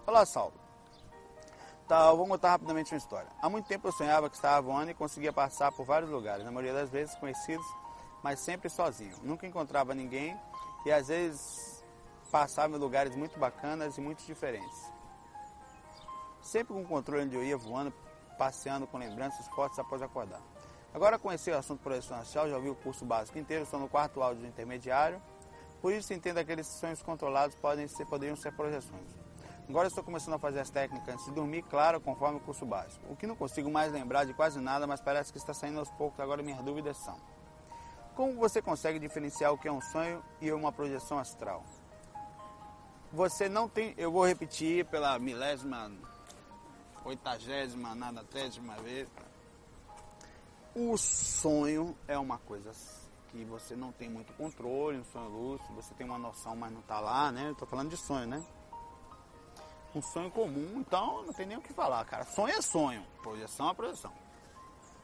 Olá, Saulo. Tá, vou contar rapidamente uma história. Há muito tempo eu sonhava que estava voando e conseguia passar por vários lugares, na maioria das vezes conhecidos, mas sempre sozinho. Nunca encontrava ninguém e às vezes passava em lugares muito bacanas e muito diferentes. Sempre com controle onde eu ia voando, passeando com lembranças fortes após acordar. Agora conheci o assunto projeção astral, já ouvi o curso básico inteiro, estou no quarto áudio intermediário, por isso entendo que aqueles sonhos controlados podem ser, poderiam ser projeções. Agora estou começando a fazer as técnicas antes de dormir, claro, conforme o curso básico. O que não consigo mais lembrar de quase nada, mas parece que está saindo aos poucos. Agora minhas dúvidas são: como você consegue diferenciar o que é um sonho e uma projeção astral? Você não tem, eu vou repetir pela milésima, oitagésima, nada décima vez. O sonho é uma coisa que você não tem muito controle, um sonho lúcido, você tem uma noção, mas não está lá, né? Estou falando de sonho, né? um sonho comum, então não tem nem o que falar, cara. Sonho é sonho, projeção é projeção.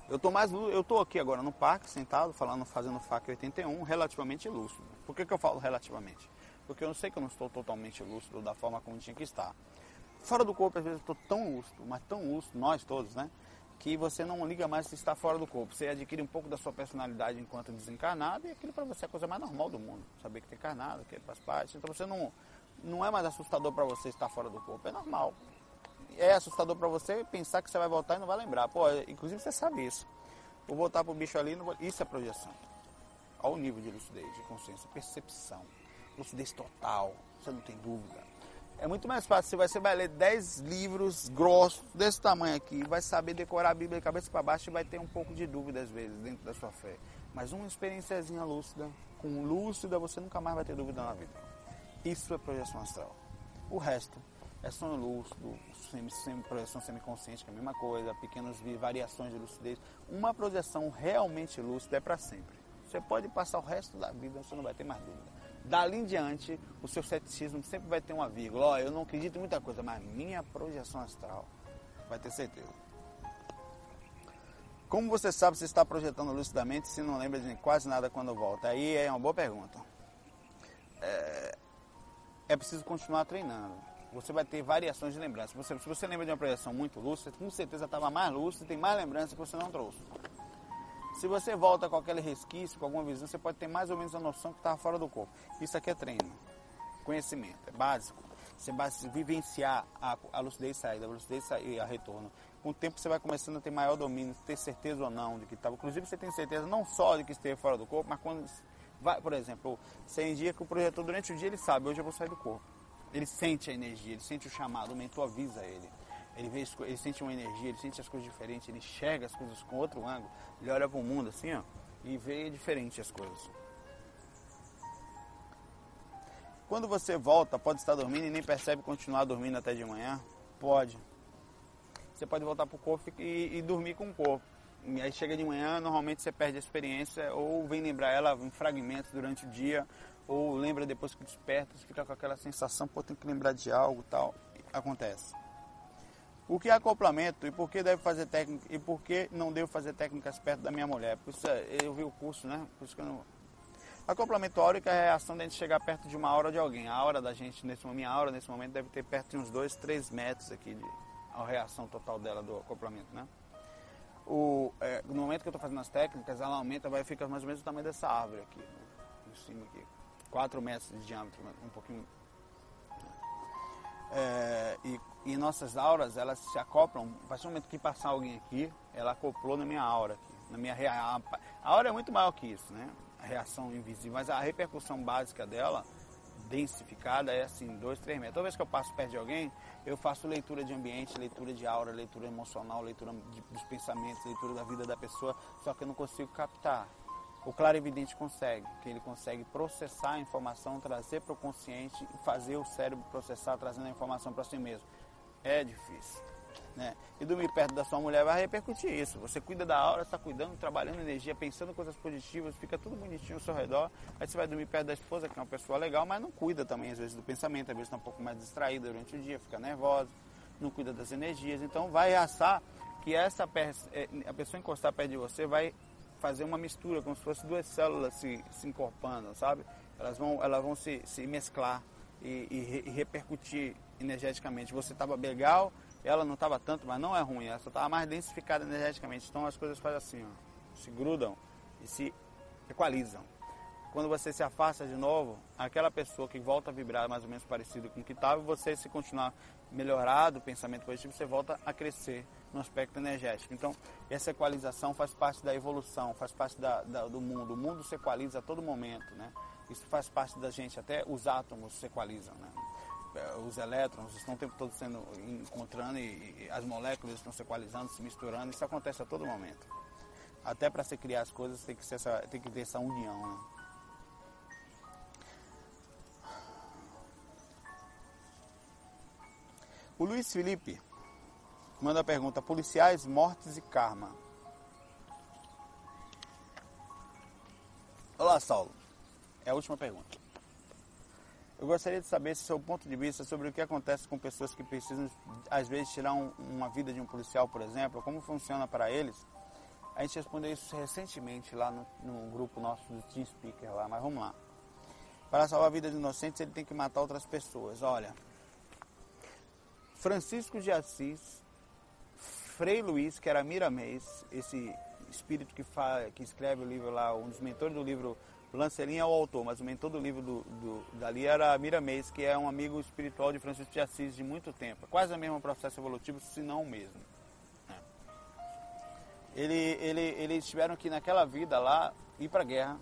Eu tô mais eu tô aqui agora no parque, sentado, falando, fazendo FAC 81, relativamente lúcido. Por que, que eu falo relativamente? Porque eu sei que eu não estou totalmente lúcido da forma como tinha que estar. Fora do corpo, às vezes eu estou tão lúcido, mas tão lúcido, nós todos, né? Que você não liga mais se está fora do corpo. Você adquire um pouco da sua personalidade enquanto desencarnado e aquilo para você é a coisa mais normal do mundo. Saber que tem encarnado, que faz parte. Então você não, não é mais assustador para você estar fora do corpo, é normal. É assustador para você pensar que você vai voltar e não vai lembrar. Pô, inclusive você sabe isso. Vou voltar pro bicho ali, vou... isso é projeção. Olha o nível de lucidez, de consciência, percepção, lucidez total, você não tem dúvida. É muito mais fácil, você vai ler 10 livros grossos, desse tamanho aqui, vai saber decorar a Bíblia cabeça para baixo e vai ter um pouco de dúvida às vezes dentro da sua fé. Mas uma experiênciazinha lúcida, com lúcida, você nunca mais vai ter dúvida na vida. Isso é projeção astral. O resto é sonho lúcido, semi, semi, projeção semiconsciente, que é a mesma coisa, pequenas variações de lucidez. Uma projeção realmente lúcida é para sempre. Você pode passar o resto da vida, você não vai ter mais dúvida. Dali em diante, o seu ceticismo sempre vai ter uma vírgula. Ó, eu não acredito em muita coisa, mas minha projeção astral vai ter certeza. Como você sabe se está projetando lucidamente se não lembra de quase nada quando volta? Aí é uma boa pergunta. É, é preciso continuar treinando. Você vai ter variações de lembrança. Você, se você lembra de uma projeção muito lúcida, com certeza estava mais lúcida e tem mais lembrança que você não trouxe. Se você volta com aquele resquício, com alguma visão, você pode ter mais ou menos a noção que estava fora do corpo. Isso aqui é treino, conhecimento, é básico. Você vai vivenciar a, a lucidez saída, a lucidez e a retorno. Com o tempo você vai começando a ter maior domínio, ter certeza ou não de que estava. Inclusive você tem certeza não só de que esteve fora do corpo, mas quando vai, por exemplo, você em dia que o projetor durante o dia ele sabe, hoje eu vou sair do corpo. Ele sente a energia, ele sente o chamado, o mentor avisa ele. Ele, vê, ele sente uma energia, ele sente as coisas diferentes, ele enxerga as coisas com outro ângulo. Ele olha para o mundo assim, ó, e vê diferente as coisas. Quando você volta, pode estar dormindo e nem percebe continuar dormindo até de manhã? Pode. Você pode voltar para o corpo e, e, dormir com o corpo. E aí chega de manhã, normalmente você perde a experiência ou vem lembrar ela em fragmentos durante o dia, ou lembra depois que desperta, fica com aquela sensação, pô, tem que lembrar de algo tal. Acontece. O que é acoplamento e por que deve fazer técnica e por que não devo fazer técnicas perto da minha mulher? Por isso é, eu vi o curso, né? Por isso que eu não... Acoplamento áurico é a reação de a gente chegar perto de uma aura de alguém. A aura da gente, nesse momento, minha aura nesse momento deve ter perto de uns 2, 3 metros aqui de a reação total dela do acoplamento, né? O, é, no momento que eu estou fazendo as técnicas, ela aumenta, vai ficar mais ou menos o tamanho dessa árvore aqui, né? em cima aqui. 4 metros de diâmetro, um pouquinho é, e, e, nossas auras, elas se acoplam. A partir do momento que passar alguém aqui, ela acoplou na minha aura aqui. Na minha a, a aura é muito maior que isso, né? A reação invisível, mas a repercussão básica dela, densificada, é assim, 2, 3 metros. Toda vez que eu passo perto de alguém, eu faço leitura de ambiente, leitura de aura, leitura emocional, leitura de, dos pensamentos, leitura da vida da pessoa, só que eu não consigo captar o claro evidente consegue, que ele consegue processar a informação, trazer para o consciente e fazer o cérebro processar, trazendo a informação para si mesmo. É difícil. Né? E dormir perto da sua mulher vai repercutir isso. Você cuida da aura, está cuidando, trabalhando energia, pensando coisas positivas, fica tudo bonitinho ao seu redor. Aí você vai dormir perto da esposa, que é uma pessoa legal, mas não cuida também, às vezes, do pensamento, às vezes está um pouco mais distraída durante o dia, fica nervosa, não cuida das energias. Então vai assar que essa é, a pessoa encostar perto de você vai fazer uma mistura, como se fossem duas células se, se encorpando, sabe? Elas vão, elas vão se, se mesclar e, e, e repercutir energeticamente. Você estava legal, ela não estava tanto, mas não é ruim, ela só estava mais densificada energeticamente. Então as coisas fazem assim, ó, se grudam e se equalizam. Quando você se afasta de novo, aquela pessoa que volta a vibrar mais ou menos parecido com o que estava, você se continuar melhorado, o pensamento positivo, você volta a crescer no aspecto energético. Então, essa equalização faz parte da evolução, faz parte da, da, do mundo. O mundo se equaliza a todo momento, né? Isso faz parte da gente, até os átomos se equalizam, né? É, os elétrons estão o tempo todo sendo encontrando e, e as moléculas estão se equalizando, se misturando. Isso acontece a todo momento. Até para se criar as coisas tem que, essa, tem que ter essa união, né? O Luiz Felipe manda a pergunta: policiais, mortes e karma. Olá, Saulo. É a última pergunta. Eu gostaria de saber se seu ponto de vista sobre o que acontece com pessoas que precisam, às vezes, tirar um, uma vida de um policial, por exemplo, como funciona para eles. A gente respondeu isso recentemente lá no, no grupo nosso do Team Speaker lá, mas vamos lá. Para salvar a vida de inocentes, ele tem que matar outras pessoas. Olha, Francisco de Assis Frei Luiz, que era Miramês, esse espírito que, fala, que escreve o livro lá, um dos mentores do livro Lancelin é o autor, mas o mentor do livro do, do, dali era Miramês, que é um amigo espiritual de Francisco de Assis de muito tempo. É quase o mesmo processo evolutivo, se não o mesmo. É. Ele, ele, eles tiveram que, naquela vida lá, ir para a guerra.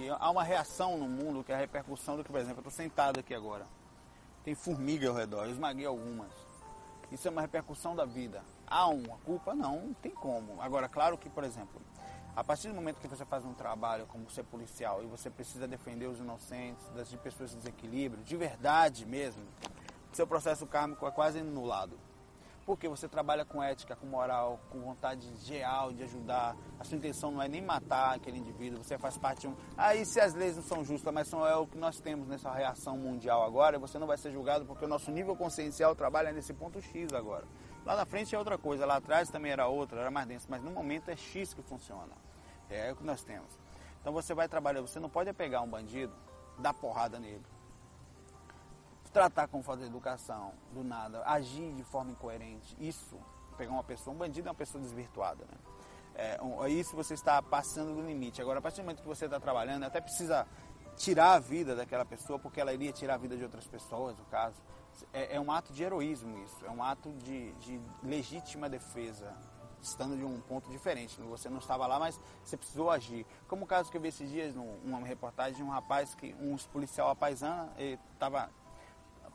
E há uma reação no mundo, que é a repercussão do que, por exemplo, eu estou sentado aqui agora. Tem formiga ao redor, eu esmaguei algumas. Isso é uma repercussão da vida. Há uma culpa? Não, não tem como. Agora, claro que, por exemplo, a partir do momento que você faz um trabalho como ser policial e você precisa defender os inocentes, das pessoas em desequilíbrio, de verdade mesmo, seu processo kármico é quase anulado. Porque você trabalha com ética, com moral, com vontade real de ajudar. A sua intenção não é nem matar aquele indivíduo, você faz parte de um. Aí, se as leis não são justas, mas são é o que nós temos nessa reação mundial agora, você não vai ser julgado porque o nosso nível consciencial trabalha nesse ponto X agora. Lá na frente é outra coisa, lá atrás também era outra, era mais denso, mas no momento é X que funciona. É o que nós temos. Então você vai trabalhar, você não pode pegar um bandido, dar porrada nele, tratar com falta de educação, do nada, agir de forma incoerente. Isso, pegar uma pessoa, um bandido é uma pessoa desvirtuada, né? É, um, isso você está passando do limite. Agora, a partir do momento que você está trabalhando, até precisa tirar a vida daquela pessoa, porque ela iria tirar a vida de outras pessoas, no caso é, é um ato de heroísmo isso, é um ato de, de legítima defesa estando de um ponto diferente. Você não estava lá, mas você precisou agir. Como o caso que eu vi esses dias numa reportagem de um rapaz que um policial apaisana, estava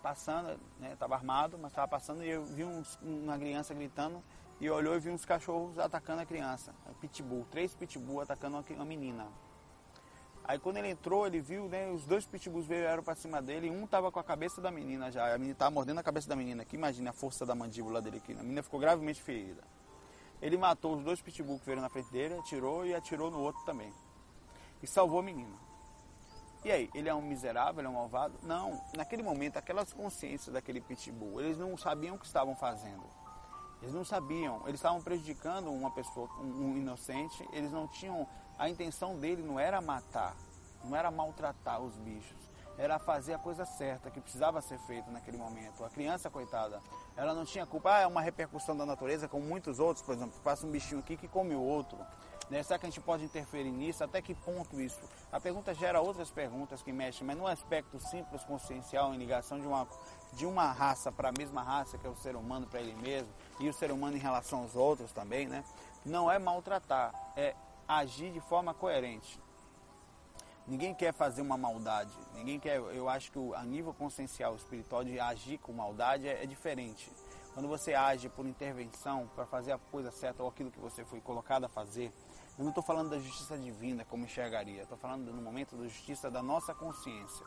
passando, estava né, armado, mas estava passando e eu vi uns, uma criança gritando e olhou e vi uns cachorros atacando a criança, pitbull, três pitbull atacando uma menina. Aí quando ele entrou, ele viu, né, os dois pitbulls vieram para cima dele, um tava com a cabeça da menina já, a menina tava mordendo a cabeça da menina aqui, imagina a força da mandíbula dele aqui, a menina ficou gravemente ferida. Ele matou os dois pitbulls que vieram na frente dele, atirou e atirou no outro também. E salvou a menina. E aí, ele é um miserável, ele é um malvado? Não, naquele momento, aquelas consciências daquele pitbull, eles não sabiam o que estavam fazendo. Eles não sabiam, eles estavam prejudicando uma pessoa, um inocente, eles não tinham a intenção dele não era matar, não era maltratar os bichos, era fazer a coisa certa que precisava ser feita naquele momento. A criança, coitada, ela não tinha culpa. Ah, é uma repercussão da natureza, como muitos outros, por exemplo, passa um bichinho aqui que come o outro. Né? Será que a gente pode interferir nisso? Até que ponto isso? A pergunta gera outras perguntas que mexem, mas no aspecto simples, consciencial, em ligação de uma, de uma raça para a mesma raça, que é o ser humano para ele mesmo, e o ser humano em relação aos outros também, né? Não é maltratar, é agir de forma coerente. Ninguém quer fazer uma maldade. Ninguém quer. Eu acho que a nível consciencial espiritual de agir com maldade é, é diferente. Quando você age por intervenção para fazer a coisa certa ou aquilo que você foi colocado a fazer, eu não estou falando da justiça divina como enxergaria. Estou falando no momento da justiça da nossa consciência.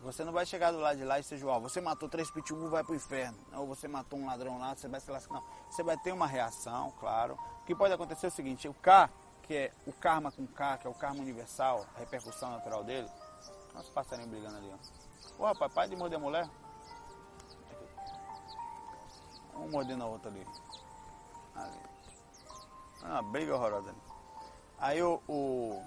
Você não vai chegar do lado de lá e seja, ó, você matou três pitbull, vai para o inferno. Ou você matou um ladrão lá, você vai se lascar. Não, você vai ter uma reação, claro. O que pode acontecer é o seguinte, o K que é o karma com K, que é o karma universal, a repercussão natural dele. Olha os passarinhos brigando ali, ó. Ô rapaz, pai de morder a mulher. Um mordendo a outra ali. Ali. Uma briga horrorosa ali. Aí o. O,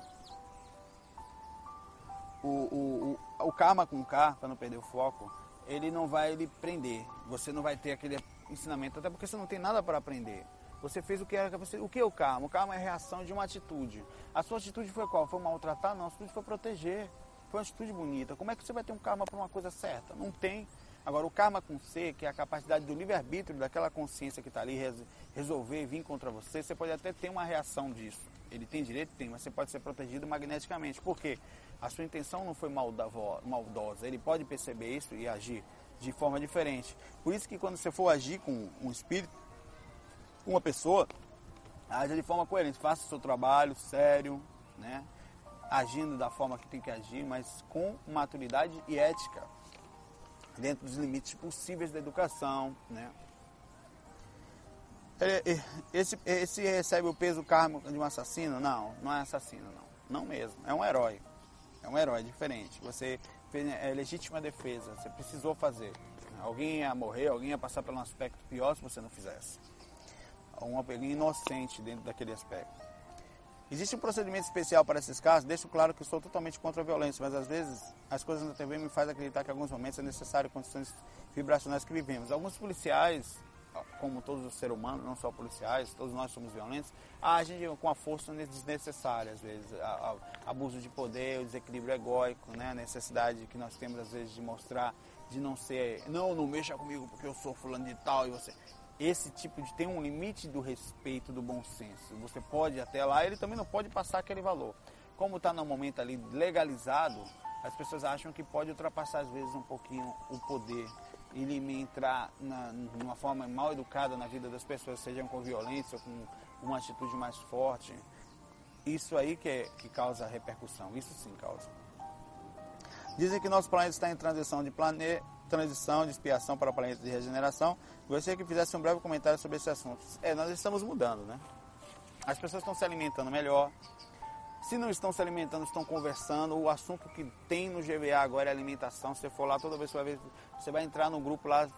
o, o, o, karma com K, para não perder o foco, ele não vai lhe prender. Você não vai ter aquele ensinamento, até porque você não tem nada para aprender. Você fez o que era você. O que é o karma? O karma é a reação de uma atitude. A sua atitude foi qual? Foi maltratar? Não, a sua atitude foi proteger. Foi uma atitude bonita. Como é que você vai ter um karma para uma coisa certa? Não tem. Agora, o karma com C, que é a capacidade do livre-arbítrio daquela consciência que está ali resolver vir contra você, você pode até ter uma reação disso. Ele tem direito? Tem, mas você pode ser protegido magneticamente. Por quê? A sua intenção não foi maldosa. Ele pode perceber isso e agir de forma diferente. Por isso que quando você for agir com um espírito, uma pessoa haja de forma coerente, faça o seu trabalho sério, né? agindo da forma que tem que agir, mas com maturidade e ética, dentro dos limites possíveis da educação. Né? Esse, esse recebe o peso kármico de um assassino? Não, não é assassino, não. Não mesmo, é um herói. É um herói diferente. Você fez é legítima defesa, você precisou fazer. Alguém ia morrer, alguém ia passar por um aspecto pior se você não fizesse uma alguém inocente dentro daquele aspecto. Existe um procedimento especial para esses casos? Deixo claro que sou totalmente contra a violência, mas às vezes as coisas na TV me fazem acreditar que em alguns momentos é necessário condições vibracionais que vivemos. Alguns policiais como todos os seres humanos, não só policiais, todos nós somos violentos, agem com a força desnecessária, às vezes. A, a, abuso de poder, o desequilíbrio egóico, né? a necessidade que nós temos, às vezes, de mostrar, de não ser, não, não mexa comigo porque eu sou fulano de tal e você. Esse tipo de. tem um limite do respeito, do bom senso. Você pode até lá, ele também não pode passar aquele valor. Como está no momento ali legalizado, as pessoas acham que pode ultrapassar, às vezes, um pouquinho o poder ele entrar na, numa forma mal educada na vida das pessoas, sejam com violência ou com uma atitude mais forte. Isso aí que, é, que causa repercussão, isso sim causa. Dizem que nosso planeta está em transição de planeta, transição de expiação para o planeta de regeneração. Gostaria que fizesse um breve comentário sobre esse assunto. É, nós estamos mudando, né? As pessoas estão se alimentando melhor, se não estão se alimentando, estão conversando. O assunto que tem no GVA agora é alimentação. Se você for lá, toda vez que você vai ver, você vai entrar no grupo lá,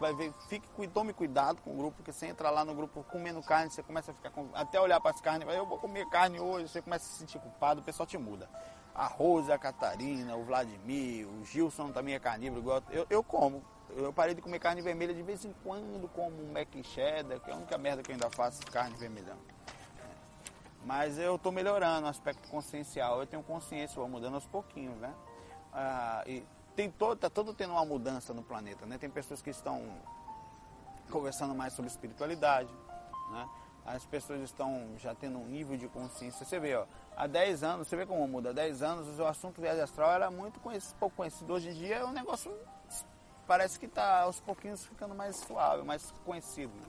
vai ver, fique, tome cuidado com o grupo, porque você entra lá no grupo comendo carne, você começa a ficar até olhar para as carnes, vai, eu vou comer carne hoje, você começa a se sentir culpado, o pessoal te muda. A Rosa, a Catarina, o Vladimir, o Gilson também é carnívoro, eu, eu como. Eu parei de comer carne vermelha de vez em quando, como um mac cheddar, que é a única merda que eu ainda faço, carne vermelha. Mas eu estou melhorando o aspecto consciencial. Eu tenho consciência, vou mudando aos pouquinhos, né? Ah, e tem todo, tá todo tendo uma mudança no planeta, né? Tem pessoas que estão conversando mais sobre espiritualidade, né? As pessoas estão já tendo um nível de consciência. Você vê, ó, há 10 anos, você vê como muda. Há 10 anos o assunto viagem astral era muito conhecido, pouco conhecido. Hoje em dia é um negócio, parece que está aos pouquinhos ficando mais suave, mais conhecido. Né?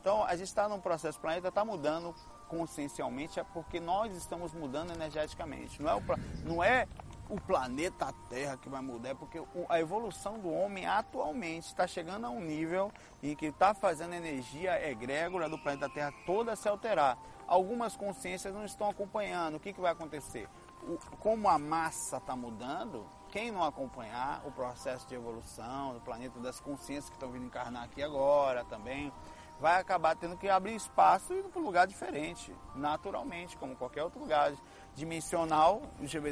Então a gente está num processo, o planeta está mudando consciencialmente é porque nós estamos mudando energeticamente. Não é o, não é o planeta Terra que vai mudar, é porque a evolução do homem atualmente está chegando a um nível em que está fazendo a energia egrégora do planeta Terra toda se alterar. Algumas consciências não estão acompanhando. O que, que vai acontecer? O, como a massa está mudando, quem não acompanhar o processo de evolução do planeta, das consciências que estão vindo encarnar aqui agora também, vai acabar tendo que abrir espaço e ir para um lugar diferente, naturalmente, como qualquer outro lugar. Dimensional,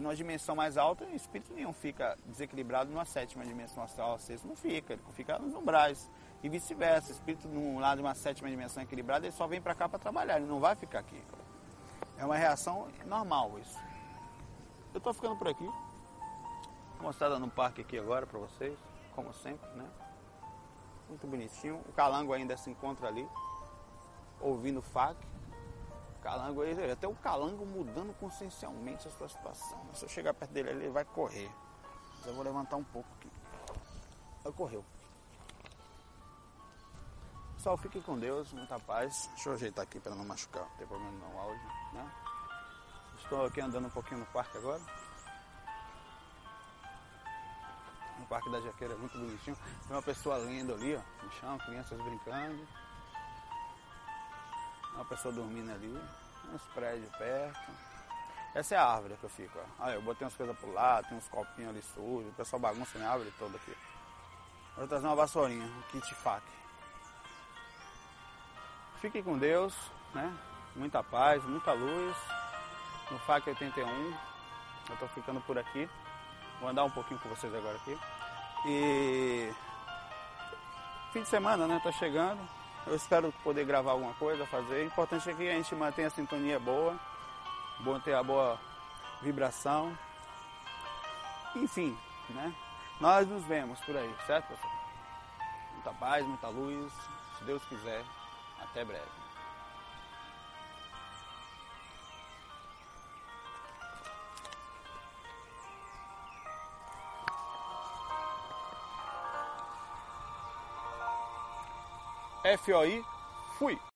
numa dimensão mais alta, o espírito nenhum fica desequilibrado numa sétima dimensão astral, sexta não fica, ele fica nos umbrais. E vice-versa, o espírito num lado de uma sétima dimensão equilibrada, ele só vem para cá para trabalhar, ele não vai ficar aqui. É uma reação normal isso. Eu estou ficando por aqui. Vou mostrar no parque aqui agora para vocês, como sempre, né? muito bonitinho. O calango ainda se encontra ali, ouvindo FAC. O calango, até o calango mudando consciencialmente a sua situação. Se eu chegar perto dele, ele vai correr. Mas eu vou levantar um pouco aqui. Ele correu. Pessoal, fiquem com Deus, muita paz. Deixa eu ajeitar aqui para não machucar, não tem problema não, áudio, né? Estou aqui andando um pouquinho no parque agora. no Parque da Jaqueira, é muito bonitinho. Tem uma pessoa lendo ali, ó, no chão, crianças brincando. Uma pessoa dormindo ali, uns prédios perto. Essa é a árvore que eu fico, ó. Aí eu botei umas coisas pro lado, tem uns copinhos ali sujos, o pessoal bagunça minha árvore toda aqui. Vou trazer uma vassourinha, um kit fac. Fique com Deus, né? Muita paz, muita luz. No FAC 81. Eu tô ficando por aqui. Vou andar um pouquinho com vocês agora aqui. E fim de semana, né? Tá chegando. Eu espero poder gravar alguma coisa, fazer. O importante é que a gente mantenha a sintonia boa, bom ter a boa vibração. Enfim, né? Nós nos vemos por aí, certo, pessoal? Muita paz, muita luz. Se Deus quiser, até breve. FOI, fui!